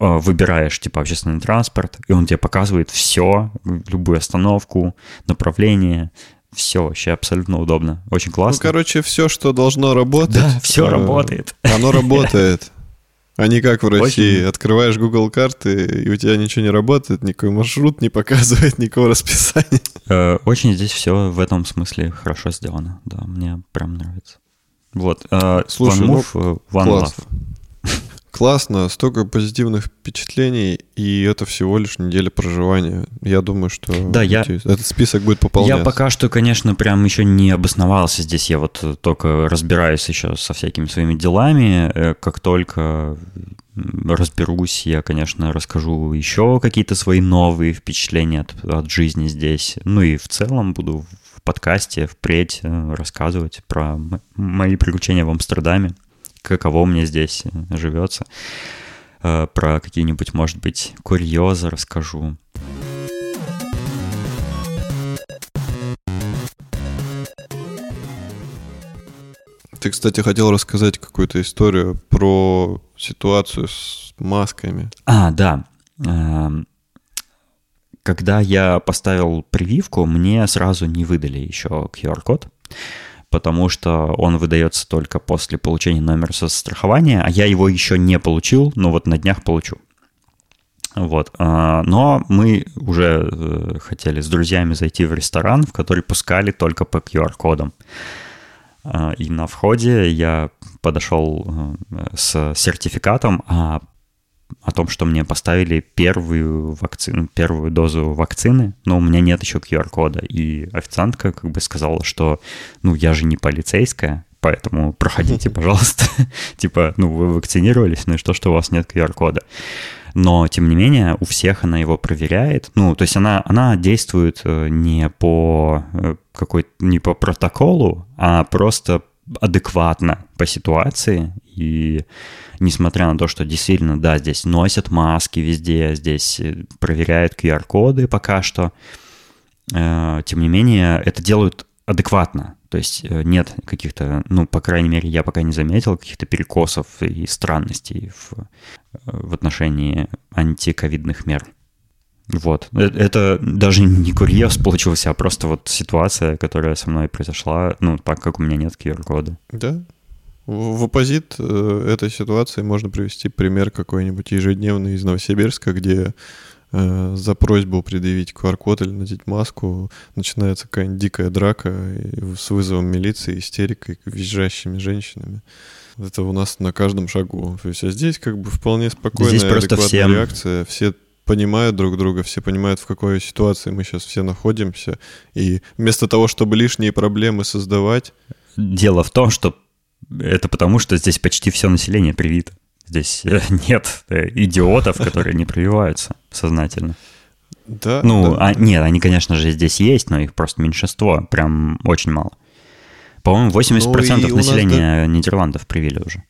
э, выбираешь типа общественный транспорт, и он тебе показывает все, любую остановку, направление, все вообще абсолютно удобно. Очень ну, классно. Ну, короче, все, что должно работать. Да, все э, работает. Оно работает. А не как в России. Очень... Открываешь Google карты, и у тебя ничего не работает, никакой маршрут не показывает, никакого расписания. Э, очень здесь все в этом смысле хорошо сделано. Да, мне прям нравится. Вот. Э, Слушай, one move, ну, one класс. love классно, столько позитивных впечатлений, и это всего лишь неделя проживания. Я думаю, что да, я, этот список будет пополняться. Я пока что, конечно, прям еще не обосновался здесь. Я вот только разбираюсь еще со всякими своими делами. Э, как только разберусь, я, конечно, расскажу еще какие-то свои новые впечатления от, от жизни здесь. Ну и в целом буду в подкасте впредь э, рассказывать про мои приключения в Амстердаме каково мне здесь э, живется. Э, про какие-нибудь, может быть, курьезы расскажу. Ты, кстати, хотел рассказать какую-то историю про ситуацию с масками. А, да. Эм, когда я поставил прививку, мне сразу не выдали еще QR-код потому что он выдается только после получения номера страхования, а я его еще не получил, но вот на днях получу. Вот. А, но мы уже э, хотели с друзьями зайти в ресторан, в который пускали только по QR-кодам. А, и на входе я подошел э, с сертификатом, а о том, что мне поставили первую вакцину, первую дозу вакцины, но у меня нет еще QR-кода. И официантка как бы сказала, что, ну, я же не полицейская, поэтому проходите, пожалуйста. Типа, ну, вы вакцинировались, ну и что, что у вас нет QR-кода. Но, тем не менее, у всех она его проверяет. Ну, то есть она, она действует э, не по э, какой не по протоколу, а просто адекватно по ситуации. И несмотря на то, что действительно, да, здесь носят маски везде, здесь э, проверяют QR-коды пока что, э, тем не менее, это делают адекватно. То есть э, нет каких-то, ну, по крайней мере, я пока не заметил каких-то перекосов и странностей в, в отношении антиковидных мер. Вот. Это даже не курьез получился, а просто вот ситуация, которая со мной произошла, ну, так как у меня нет QR-кода. Да, в оппозит э, этой ситуации можно привести пример какой-нибудь ежедневный из Новосибирска, где э, за просьбу предъявить QR-код или надеть маску начинается какая-нибудь дикая драка с вызовом милиции, истерикой, визжащими женщинами. Это у нас на каждом шагу. То есть, а здесь как бы вполне спокойная, здесь просто всем... реакция. Все понимают друг друга, все понимают, в какой ситуации мы сейчас все находимся. И вместо того, чтобы лишние проблемы создавать... Дело в том, что это потому, что здесь почти все население привито. Здесь э, нет э, идиотов, которые не прививаются сознательно. Да. Ну, да. А, нет, они, конечно же, здесь есть, но их просто меньшинство, прям очень мало. По-моему, 80% ну, населения да... Нидерландов привили уже.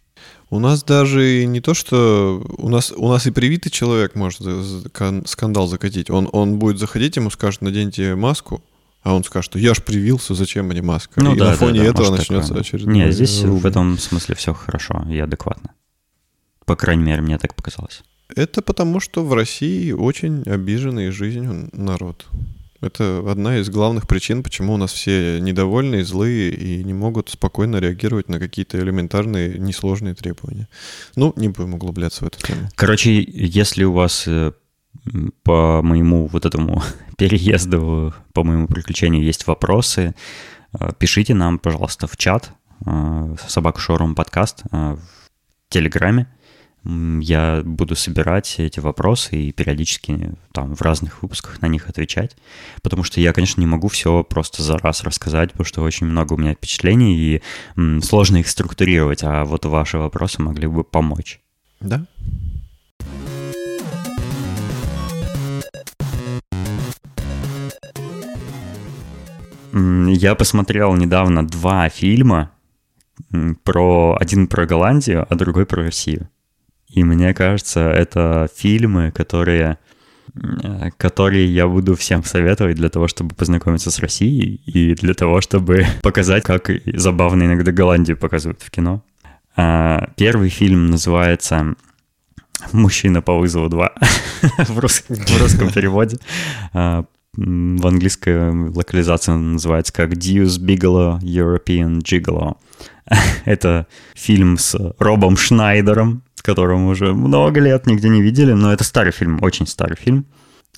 У нас даже не то, что у нас у нас и привитый человек может скандал закатить. Он он будет заходить, ему скажут наденьте маску, а он скажет, что я ж привился, зачем мне маска? Ну, и да, на фоне да, да, этого начнется такое. очередной... Нет, здесь в этом смысле все хорошо и адекватно. По крайней мере, мне так показалось. Это потому, что в России очень обиженный жизнью народ. Это одна из главных причин, почему у нас все недовольные, злые и не могут спокойно реагировать на какие-то элементарные, несложные требования. Ну, не будем углубляться в эту тему. Короче, если у вас э, по моему вот этому переезду, по моему приключению есть вопросы, э, пишите нам, пожалуйста, в чат э, собаку шоурум подкаст э, в Телеграме. Я буду собирать эти вопросы и периодически там в разных выпусках на них отвечать, потому что я, конечно, не могу все просто за раз рассказать, потому что очень много у меня впечатлений и сложно их структурировать, а вот ваши вопросы могли бы помочь. Да, Я посмотрел недавно два фильма про один про Голландию, а другой про Россию. И мне кажется, это фильмы, которые Э, которые я буду всем советовать для того, чтобы познакомиться с Россией и для того, чтобы показать, как забавно иногда Голландию показывают в кино. А, первый фильм называется «Мужчина по вызову 2» в, русском, в русском переводе. В английской локализации он называется как «Deuce Bigelow European Gigolo». Это фильм с Робом Шнайдером, которого уже много лет нигде не видели, но это старый фильм, очень старый фильм.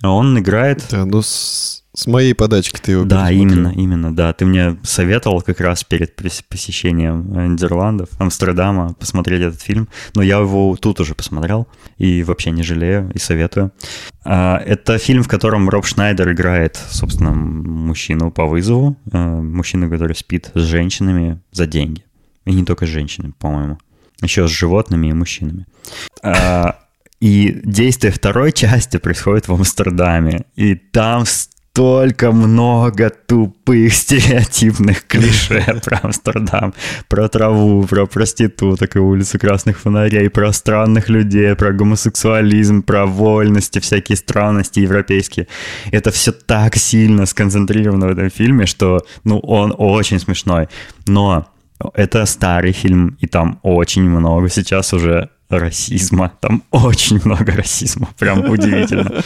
Он играет... Да, ну с, с моей подачки ты его Да, именно, именно, да. Ты мне советовал как раз перед посещением Нидерландов, Амстердама посмотреть этот фильм, но я его тут уже посмотрел и вообще не жалею и советую. А, это фильм, в котором Роб Шнайдер играет, собственно, мужчину по вызову, а, мужчину, который спит с женщинами за деньги. И не только с женщинами, по-моему еще с животными и мужчинами. А, и действие второй части происходит в Амстердаме. И там столько много тупых стереотипных клише про Амстердам, про траву, про проституток и улицу красных фонарей, про странных людей, про гомосексуализм, про вольности, всякие странности европейские. Это все так сильно сконцентрировано в этом фильме, что, ну, он очень смешной. Но это старый фильм, и там очень много сейчас уже расизма. Там очень много расизма, прям удивительно.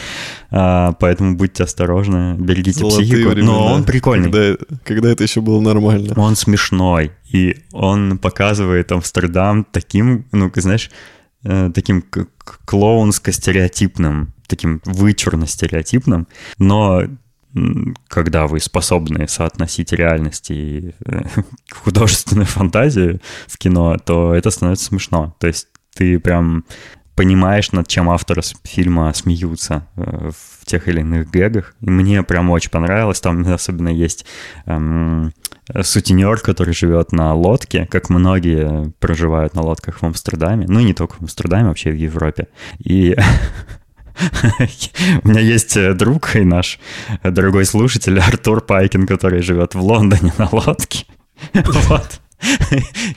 А, поэтому будьте осторожны, берегите Золотые психику. Времена, Но он прикольный. Когда, когда это еще было нормально. Он смешной, и он показывает Амстердам таким, ну, знаешь, э, таким клоунско-стереотипным, таким вычурно-стереотипным, но когда вы способны соотносить реальность и э, художественную фантазию в кино, то это становится смешно. То есть ты прям понимаешь, над чем авторы фильма смеются э, в тех или иных гэгах. И мне прям очень понравилось. Там особенно есть эм, сутенер, который живет на лодке, как многие проживают на лодках в Амстердаме. Ну, и не только в Амстердаме, вообще в Европе. И У меня есть э, друг и наш дорогой слушатель Артур Пайкин, который живет в Лондоне на лодке. Вот.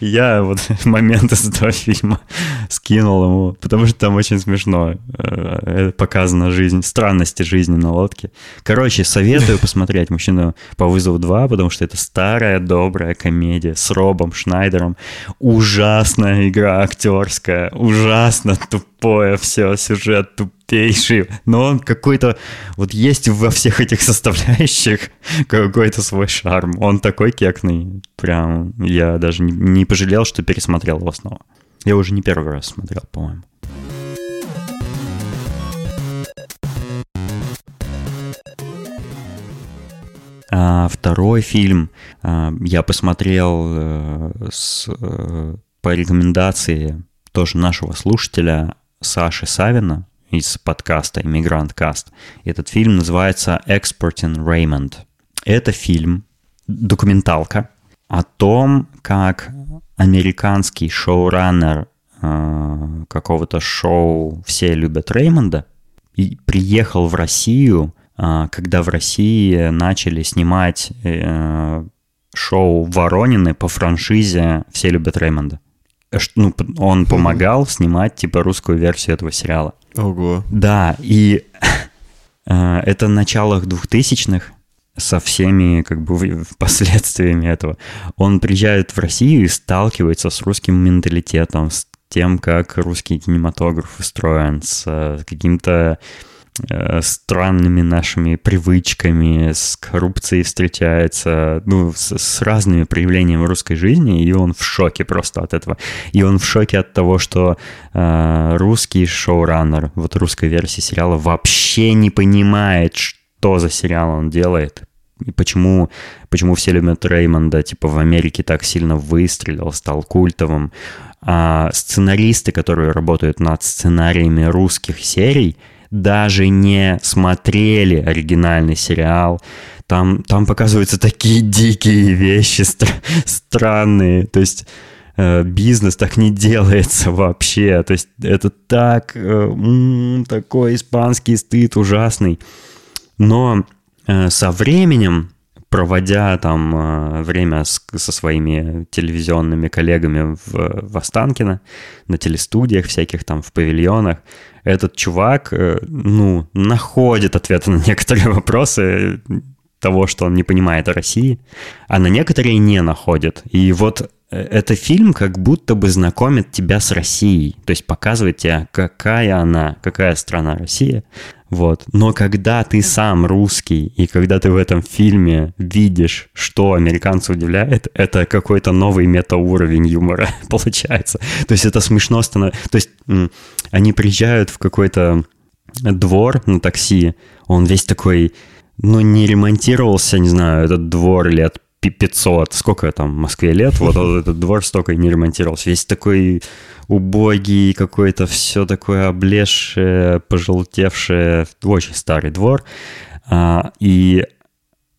Я вот момент из этого фильма скинул ему, потому что там очень смешно э, показана жизнь, странности жизни на лодке. Короче, советую посмотреть «Мужчину по вызову 2», потому что это старая добрая комедия с Робом Шнайдером. Ужасная игра актерская, ужасно тупое все, сюжет тупейший. Но он какой-то... Вот есть во всех этих составляющих какой-то свой шарм. Он такой кекный. Прям я даже не, не пожалел, что пересмотрел его снова. Я уже не первый раз смотрел, по-моему. А, второй фильм а, я посмотрел а, с, а, по рекомендации тоже нашего слушателя Саши Савина из подкаста «Иммигрант Каст». Этот фильм называется «Exporting Raymond». Это фильм, документалка о том, как американский шоураннер э, какого-то шоу «Все любят Реймонда» и приехал в Россию, э, когда в России начали снимать э, шоу «Воронины» по франшизе «Все любят Реймонда» ну, он помогал снимать, типа, русскую версию этого сериала. Ого. Да, и э, это началах двухтысячных со всеми, как бы, последствиями этого. Он приезжает в Россию и сталкивается с русским менталитетом, с тем, как русский кинематограф устроен, с э, каким-то Э, странными нашими привычками, с коррупцией встречается, ну, с, с разными проявлениями русской жизни, и он в шоке просто от этого. И он в шоке от того, что э, русский шоураннер, вот русской версии сериала, вообще не понимает, что за сериал он делает, и почему, почему все любят Реймонда, типа в Америке так сильно выстрелил, стал культовым. А сценаристы, которые работают над сценариями русских серий, даже не смотрели оригинальный сериал. Там, там показываются такие дикие вещи, стр- странные. То есть э, бизнес так не делается вообще. То есть это так, э, м-м, такой испанский стыд ужасный. Но э, со временем проводя там э, время с, со своими телевизионными коллегами в, в Останкино, на телестудиях всяких там, в павильонах, этот чувак, э, ну, находит ответы на некоторые вопросы того, что он не понимает о России, а на некоторые не находит. И вот это фильм как будто бы знакомит тебя с Россией, то есть показывает тебе, какая она, какая страна Россия. Вот. Но когда ты сам русский, и когда ты в этом фильме видишь, что американцы удивляет, это какой-то новый метауровень юмора получается. То есть это смешно становится. То есть они приезжают в какой-то двор на такси, он весь такой, ну, не ремонтировался, не знаю, этот двор лет 500, сколько там в Москве лет, вот этот двор столько и не ремонтировался. Весь такой убогий какой-то, все такое облезшее, пожелтевшее, очень старый двор. А, и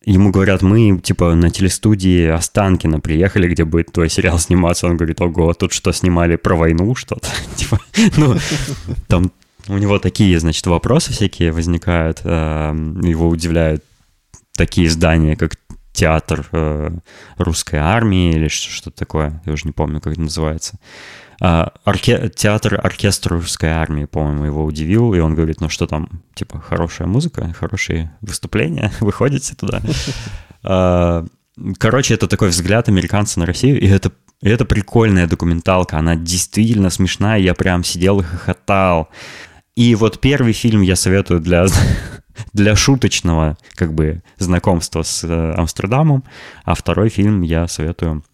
ему говорят, мы, типа, на телестудии Останкино приехали, где будет твой сериал сниматься. Он говорит, ого, тут что, снимали про войну что-то? типа, ну, там у него такие, значит, вопросы всякие возникают, а, его удивляют такие здания, как театр э, русской армии или что-то такое, я уже не помню, как это называется. А, орке... Театр оркестра русской армии, по-моему, его удивил, и он говорит, ну что там, типа, хорошая музыка, хорошие выступления, выходите туда. А, короче, это такой взгляд американца на Россию, и это, и это прикольная документалка, она действительно смешная, я прям сидел и хохотал. И вот первый фильм я советую для для шуточного как бы знакомства с э, Амстердамом, а второй фильм я советую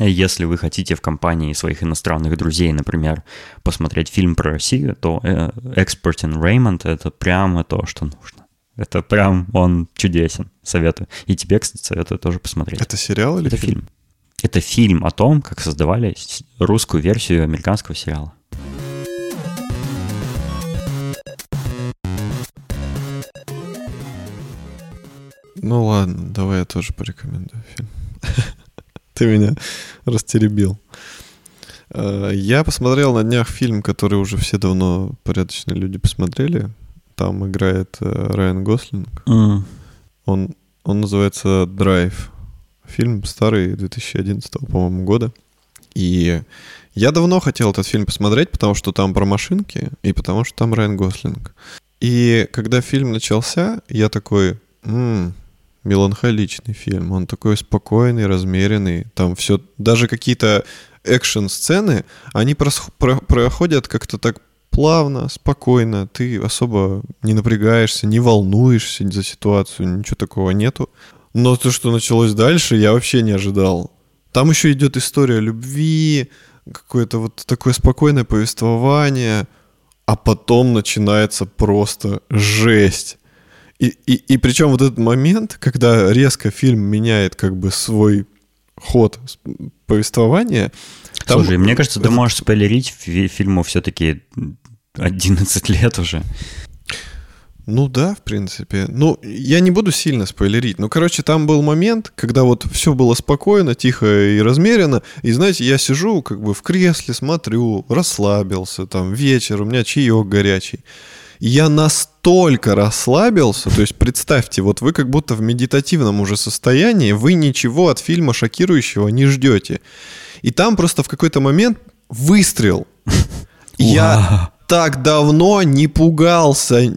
если вы хотите в компании своих иностранных друзей, например, посмотреть фильм про Россию, то э, Exporting Raymond — это прямо то, что нужно. Это прям он чудесен, советую. И тебе, кстати, советую тоже посмотреть. Это сериал или это фильм? фильм? Это фильм о том, как создавали русскую версию американского сериала. Ну ладно, давай я тоже порекомендую фильм. Ты меня растеребил. Э, я посмотрел на днях фильм, который уже все давно порядочные люди посмотрели. Там играет э, Райан Гослинг. Mm. Он, он называется «Драйв». Фильм старый, 2011, по-моему, года. И я давно хотел этот фильм посмотреть, потому что там про машинки, и потому что там Райан Гослинг. И когда фильм начался, я такой, м-м, меланхоличный фильм. Он такой спокойный, размеренный. Там все, даже какие-то экшн-сцены, они проходят как-то так плавно, спокойно. Ты особо не напрягаешься, не волнуешься за ситуацию, ничего такого нету. Но то, что началось дальше, я вообще не ожидал. Там еще идет история любви, какое-то вот такое спокойное повествование, а потом начинается просто жесть. И, и, и причем вот этот момент, когда резко фильм меняет как бы свой ход повествования. Там... Слушай, мне кажется, ты можешь спойлерить фильму все-таки 11 лет уже. Ну да, в принципе. Ну, я не буду сильно спойлерить. Ну, короче, там был момент, когда вот все было спокойно, тихо и размеренно. И, знаете, я сижу как бы в кресле, смотрю, расслабился, там вечер, у меня чаек горячий я настолько расслабился, то есть представьте, вот вы как будто в медитативном уже состоянии, вы ничего от фильма шокирующего не ждете. И там просто в какой-то момент выстрел. Я так давно не пугался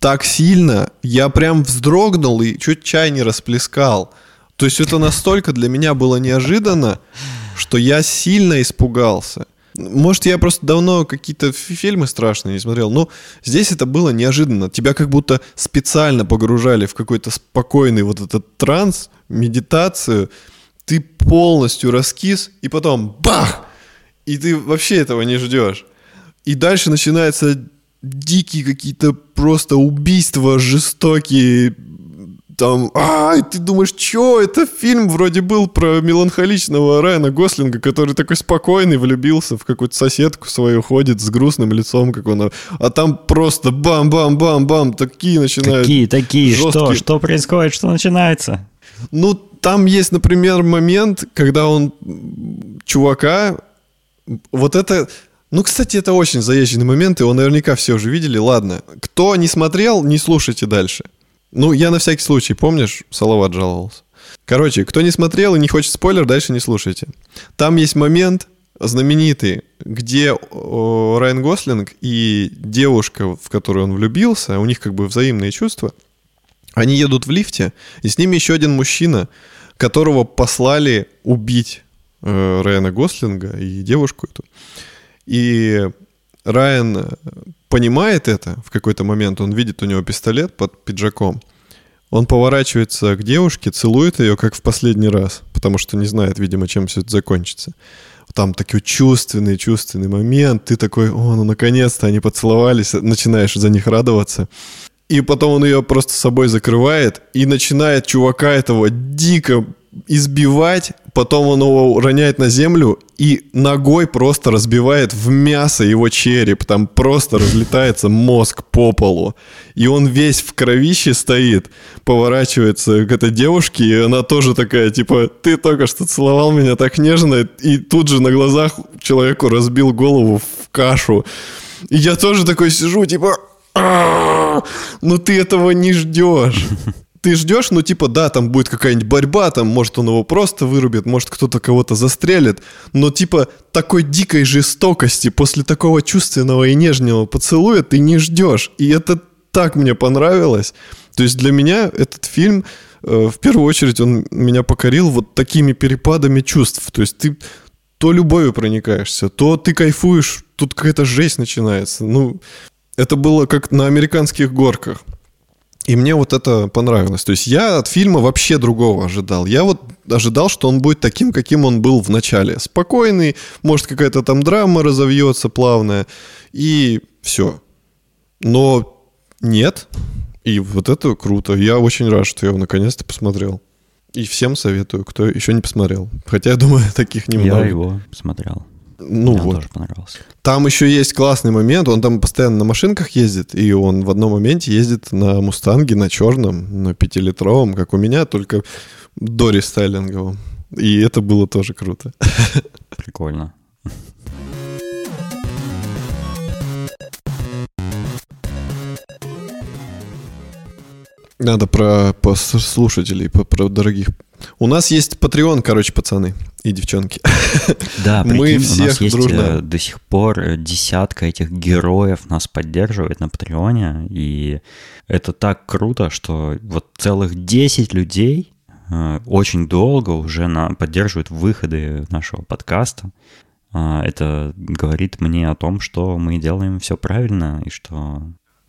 так сильно. Я прям вздрогнул и чуть чай не расплескал. То есть это настолько для меня было неожиданно, что я сильно испугался. Может, я просто давно какие-то фильмы страшные не смотрел, но здесь это было неожиданно. Тебя как будто специально погружали в какой-то спокойный вот этот транс, медитацию. Ты полностью раскис, и потом бах! И ты вообще этого не ждешь. И дальше начинаются дикие какие-то просто убийства жестокие, там, а, ты думаешь, что это фильм вроде был про меланхоличного Райана Гослинга, который такой спокойный, влюбился в какую-то соседку свою, ходит с грустным лицом, как он, а там просто бам-бам-бам-бам, такие начинают. Какие такие? Жесткие. Что? Что происходит? Что начинается? Ну, там есть, например, момент, когда он чувака, вот это, ну, кстати, это очень заезженный момент, и его наверняка все уже видели. Ладно, кто не смотрел, не слушайте дальше. Ну, я на всякий случай, помнишь, Салават жаловался. Короче, кто не смотрел и не хочет спойлер, дальше не слушайте. Там есть момент знаменитый, где Райан Гослинг и девушка, в которую он влюбился, у них как бы взаимные чувства, они едут в лифте, и с ними еще один мужчина, которого послали убить э, Райана Гослинга и девушку эту. И Райан понимает это в какой-то момент, он видит у него пистолет под пиджаком, он поворачивается к девушке, целует ее, как в последний раз, потому что не знает, видимо, чем все это закончится. Там такой чувственный, чувственный момент. Ты такой, о, ну наконец-то они поцеловались, начинаешь за них радоваться. И потом он ее просто собой закрывает и начинает чувака этого дико избивать, потом он его роняет на землю и ногой просто разбивает в мясо его череп, там просто разлетается мозг по полу. И он весь в кровище стоит, поворачивается к этой девушке, и она тоже такая, типа, ты только что целовал меня так нежно, и тут же на глазах человеку разбил голову в кашу. И я тоже такой сижу, типа, ну ты этого не ждешь ты ждешь, ну, типа, да, там будет какая-нибудь борьба, там, может, он его просто вырубит, может, кто-то кого-то застрелит, но, типа, такой дикой жестокости после такого чувственного и нежного поцелуя ты не ждешь. И это так мне понравилось. То есть для меня этот фильм, э, в первую очередь, он меня покорил вот такими перепадами чувств. То есть ты то любовью проникаешься, то ты кайфуешь, тут какая-то жесть начинается. Ну, это было как на американских горках. И мне вот это понравилось. То есть я от фильма вообще другого ожидал. Я вот ожидал, что он будет таким, каким он был в начале. Спокойный, может какая-то там драма разовьется плавная, и все. Но нет. И вот это круто. Я очень рад, что я его наконец-то посмотрел. И всем советую, кто еще не посмотрел. Хотя, я думаю, таких немного. Я его посмотрел. Ну Мне вот. тоже понравился. Там еще есть классный момент, он там постоянно на машинках ездит, и он в одном моменте ездит на Мустанге, на черном, на пятилитровом, как у меня, только до рестайлинговом. И это было тоже круто. Прикольно. Надо про, про слушателей, про, про дорогих у нас есть Patreon, короче, пацаны и девчонки. Да, прикинь, мы всех у нас есть дружно... Э, до сих пор э, десятка этих героев нас поддерживает на Патреоне, и это так круто, что вот целых 10 людей э, очень долго уже на, поддерживают выходы нашего подкаста. Это говорит мне о том, что мы делаем все правильно и что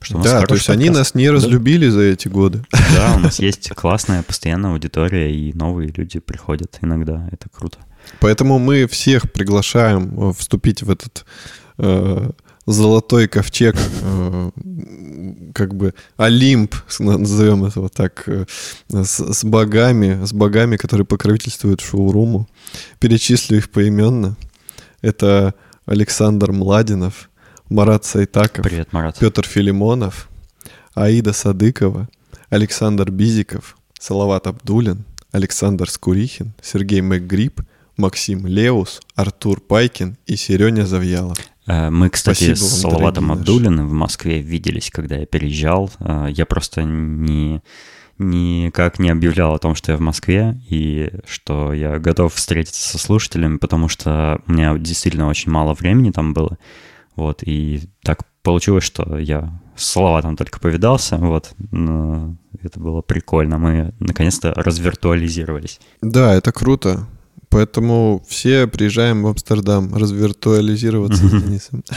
что да, то есть подкаст. они нас не разлюбили да. за эти годы. Да, у нас есть классная постоянная аудитория, и новые люди приходят иногда. Это круто. Поэтому мы всех приглашаем э, вступить в этот э, золотой ковчег, э, как бы Олимп, назовем это вот так, э, с, с богами, с богами, которые покровительствуют шоуруму. Перечислю их поименно. Это Александр Младинов – Марат Сайтаков, Привет, Марат. Петр Филимонов, Аида Садыкова, Александр Бизиков, Салават Абдулин, Александр Скурихин, Сергей Макгриб, Максим Леус, Артур Пайкин и Сереня Завьялов. Э, мы, кстати, Спасибо с Салаватом Абдулиным в Москве виделись, когда я переезжал. Э, я просто не никак не объявлял о том, что я в Москве и что я готов встретиться со слушателями, потому что у меня действительно очень мало времени там было. Вот, и так получилось, что я с Салаватом только повидался, вот, но это было прикольно. Мы наконец-то развиртуализировались. Да, это круто. Поэтому все приезжаем в Амстердам развиртуализироваться с Денисом.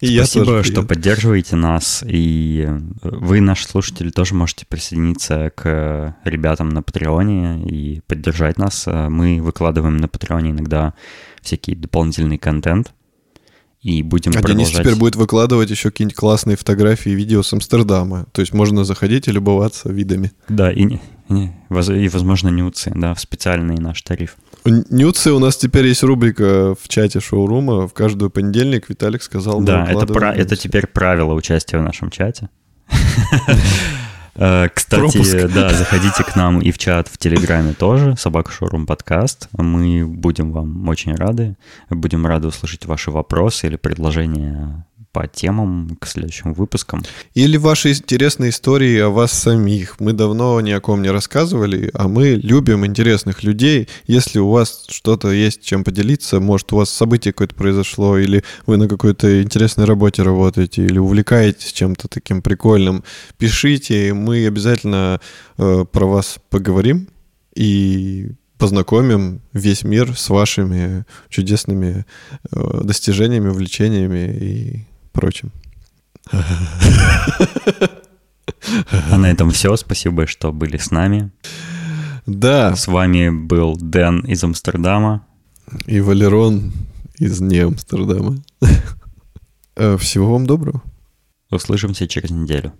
И Спасибо, что поддерживаете нас, и вы, наши слушатели, тоже можете присоединиться к ребятам на Патреоне и поддержать нас. Мы выкладываем на Патреоне иногда всякий дополнительный контент, и будем а продолжать. Денис теперь будет выкладывать еще какие-нибудь классные фотографии и видео с Амстердама. То есть можно заходить и любоваться видами. Да, и, и, и возможно, нюцы, да, в специальный наш тариф. Нюцы у нас теперь есть рубрика в чате шоурума. В каждый понедельник Виталик сказал... Да, это, про, это теперь правило участия в нашем чате. Э, кстати, Пропуск. да, заходите к нам и в чат в Телеграме тоже, Собака Шоурум подкаст. Мы будем вам очень рады. Будем рады услышать ваши вопросы или предложения по темам к следующим выпускам. Или ваши интересные истории о вас самих. Мы давно ни о ком не рассказывали, а мы любим интересных людей. Если у вас что-то есть, чем поделиться, может, у вас событие какое-то произошло, или вы на какой-то интересной работе работаете, или увлекаетесь чем-то таким прикольным, пишите, мы обязательно э, про вас поговорим и познакомим весь мир с вашими чудесными э, достижениями, увлечениями и прочим. А на этом все. Спасибо, что были с нами. Да. С вами был Дэн из Амстердама. И Валерон из не Амстердама. Э, всего вам доброго. Услышимся через неделю.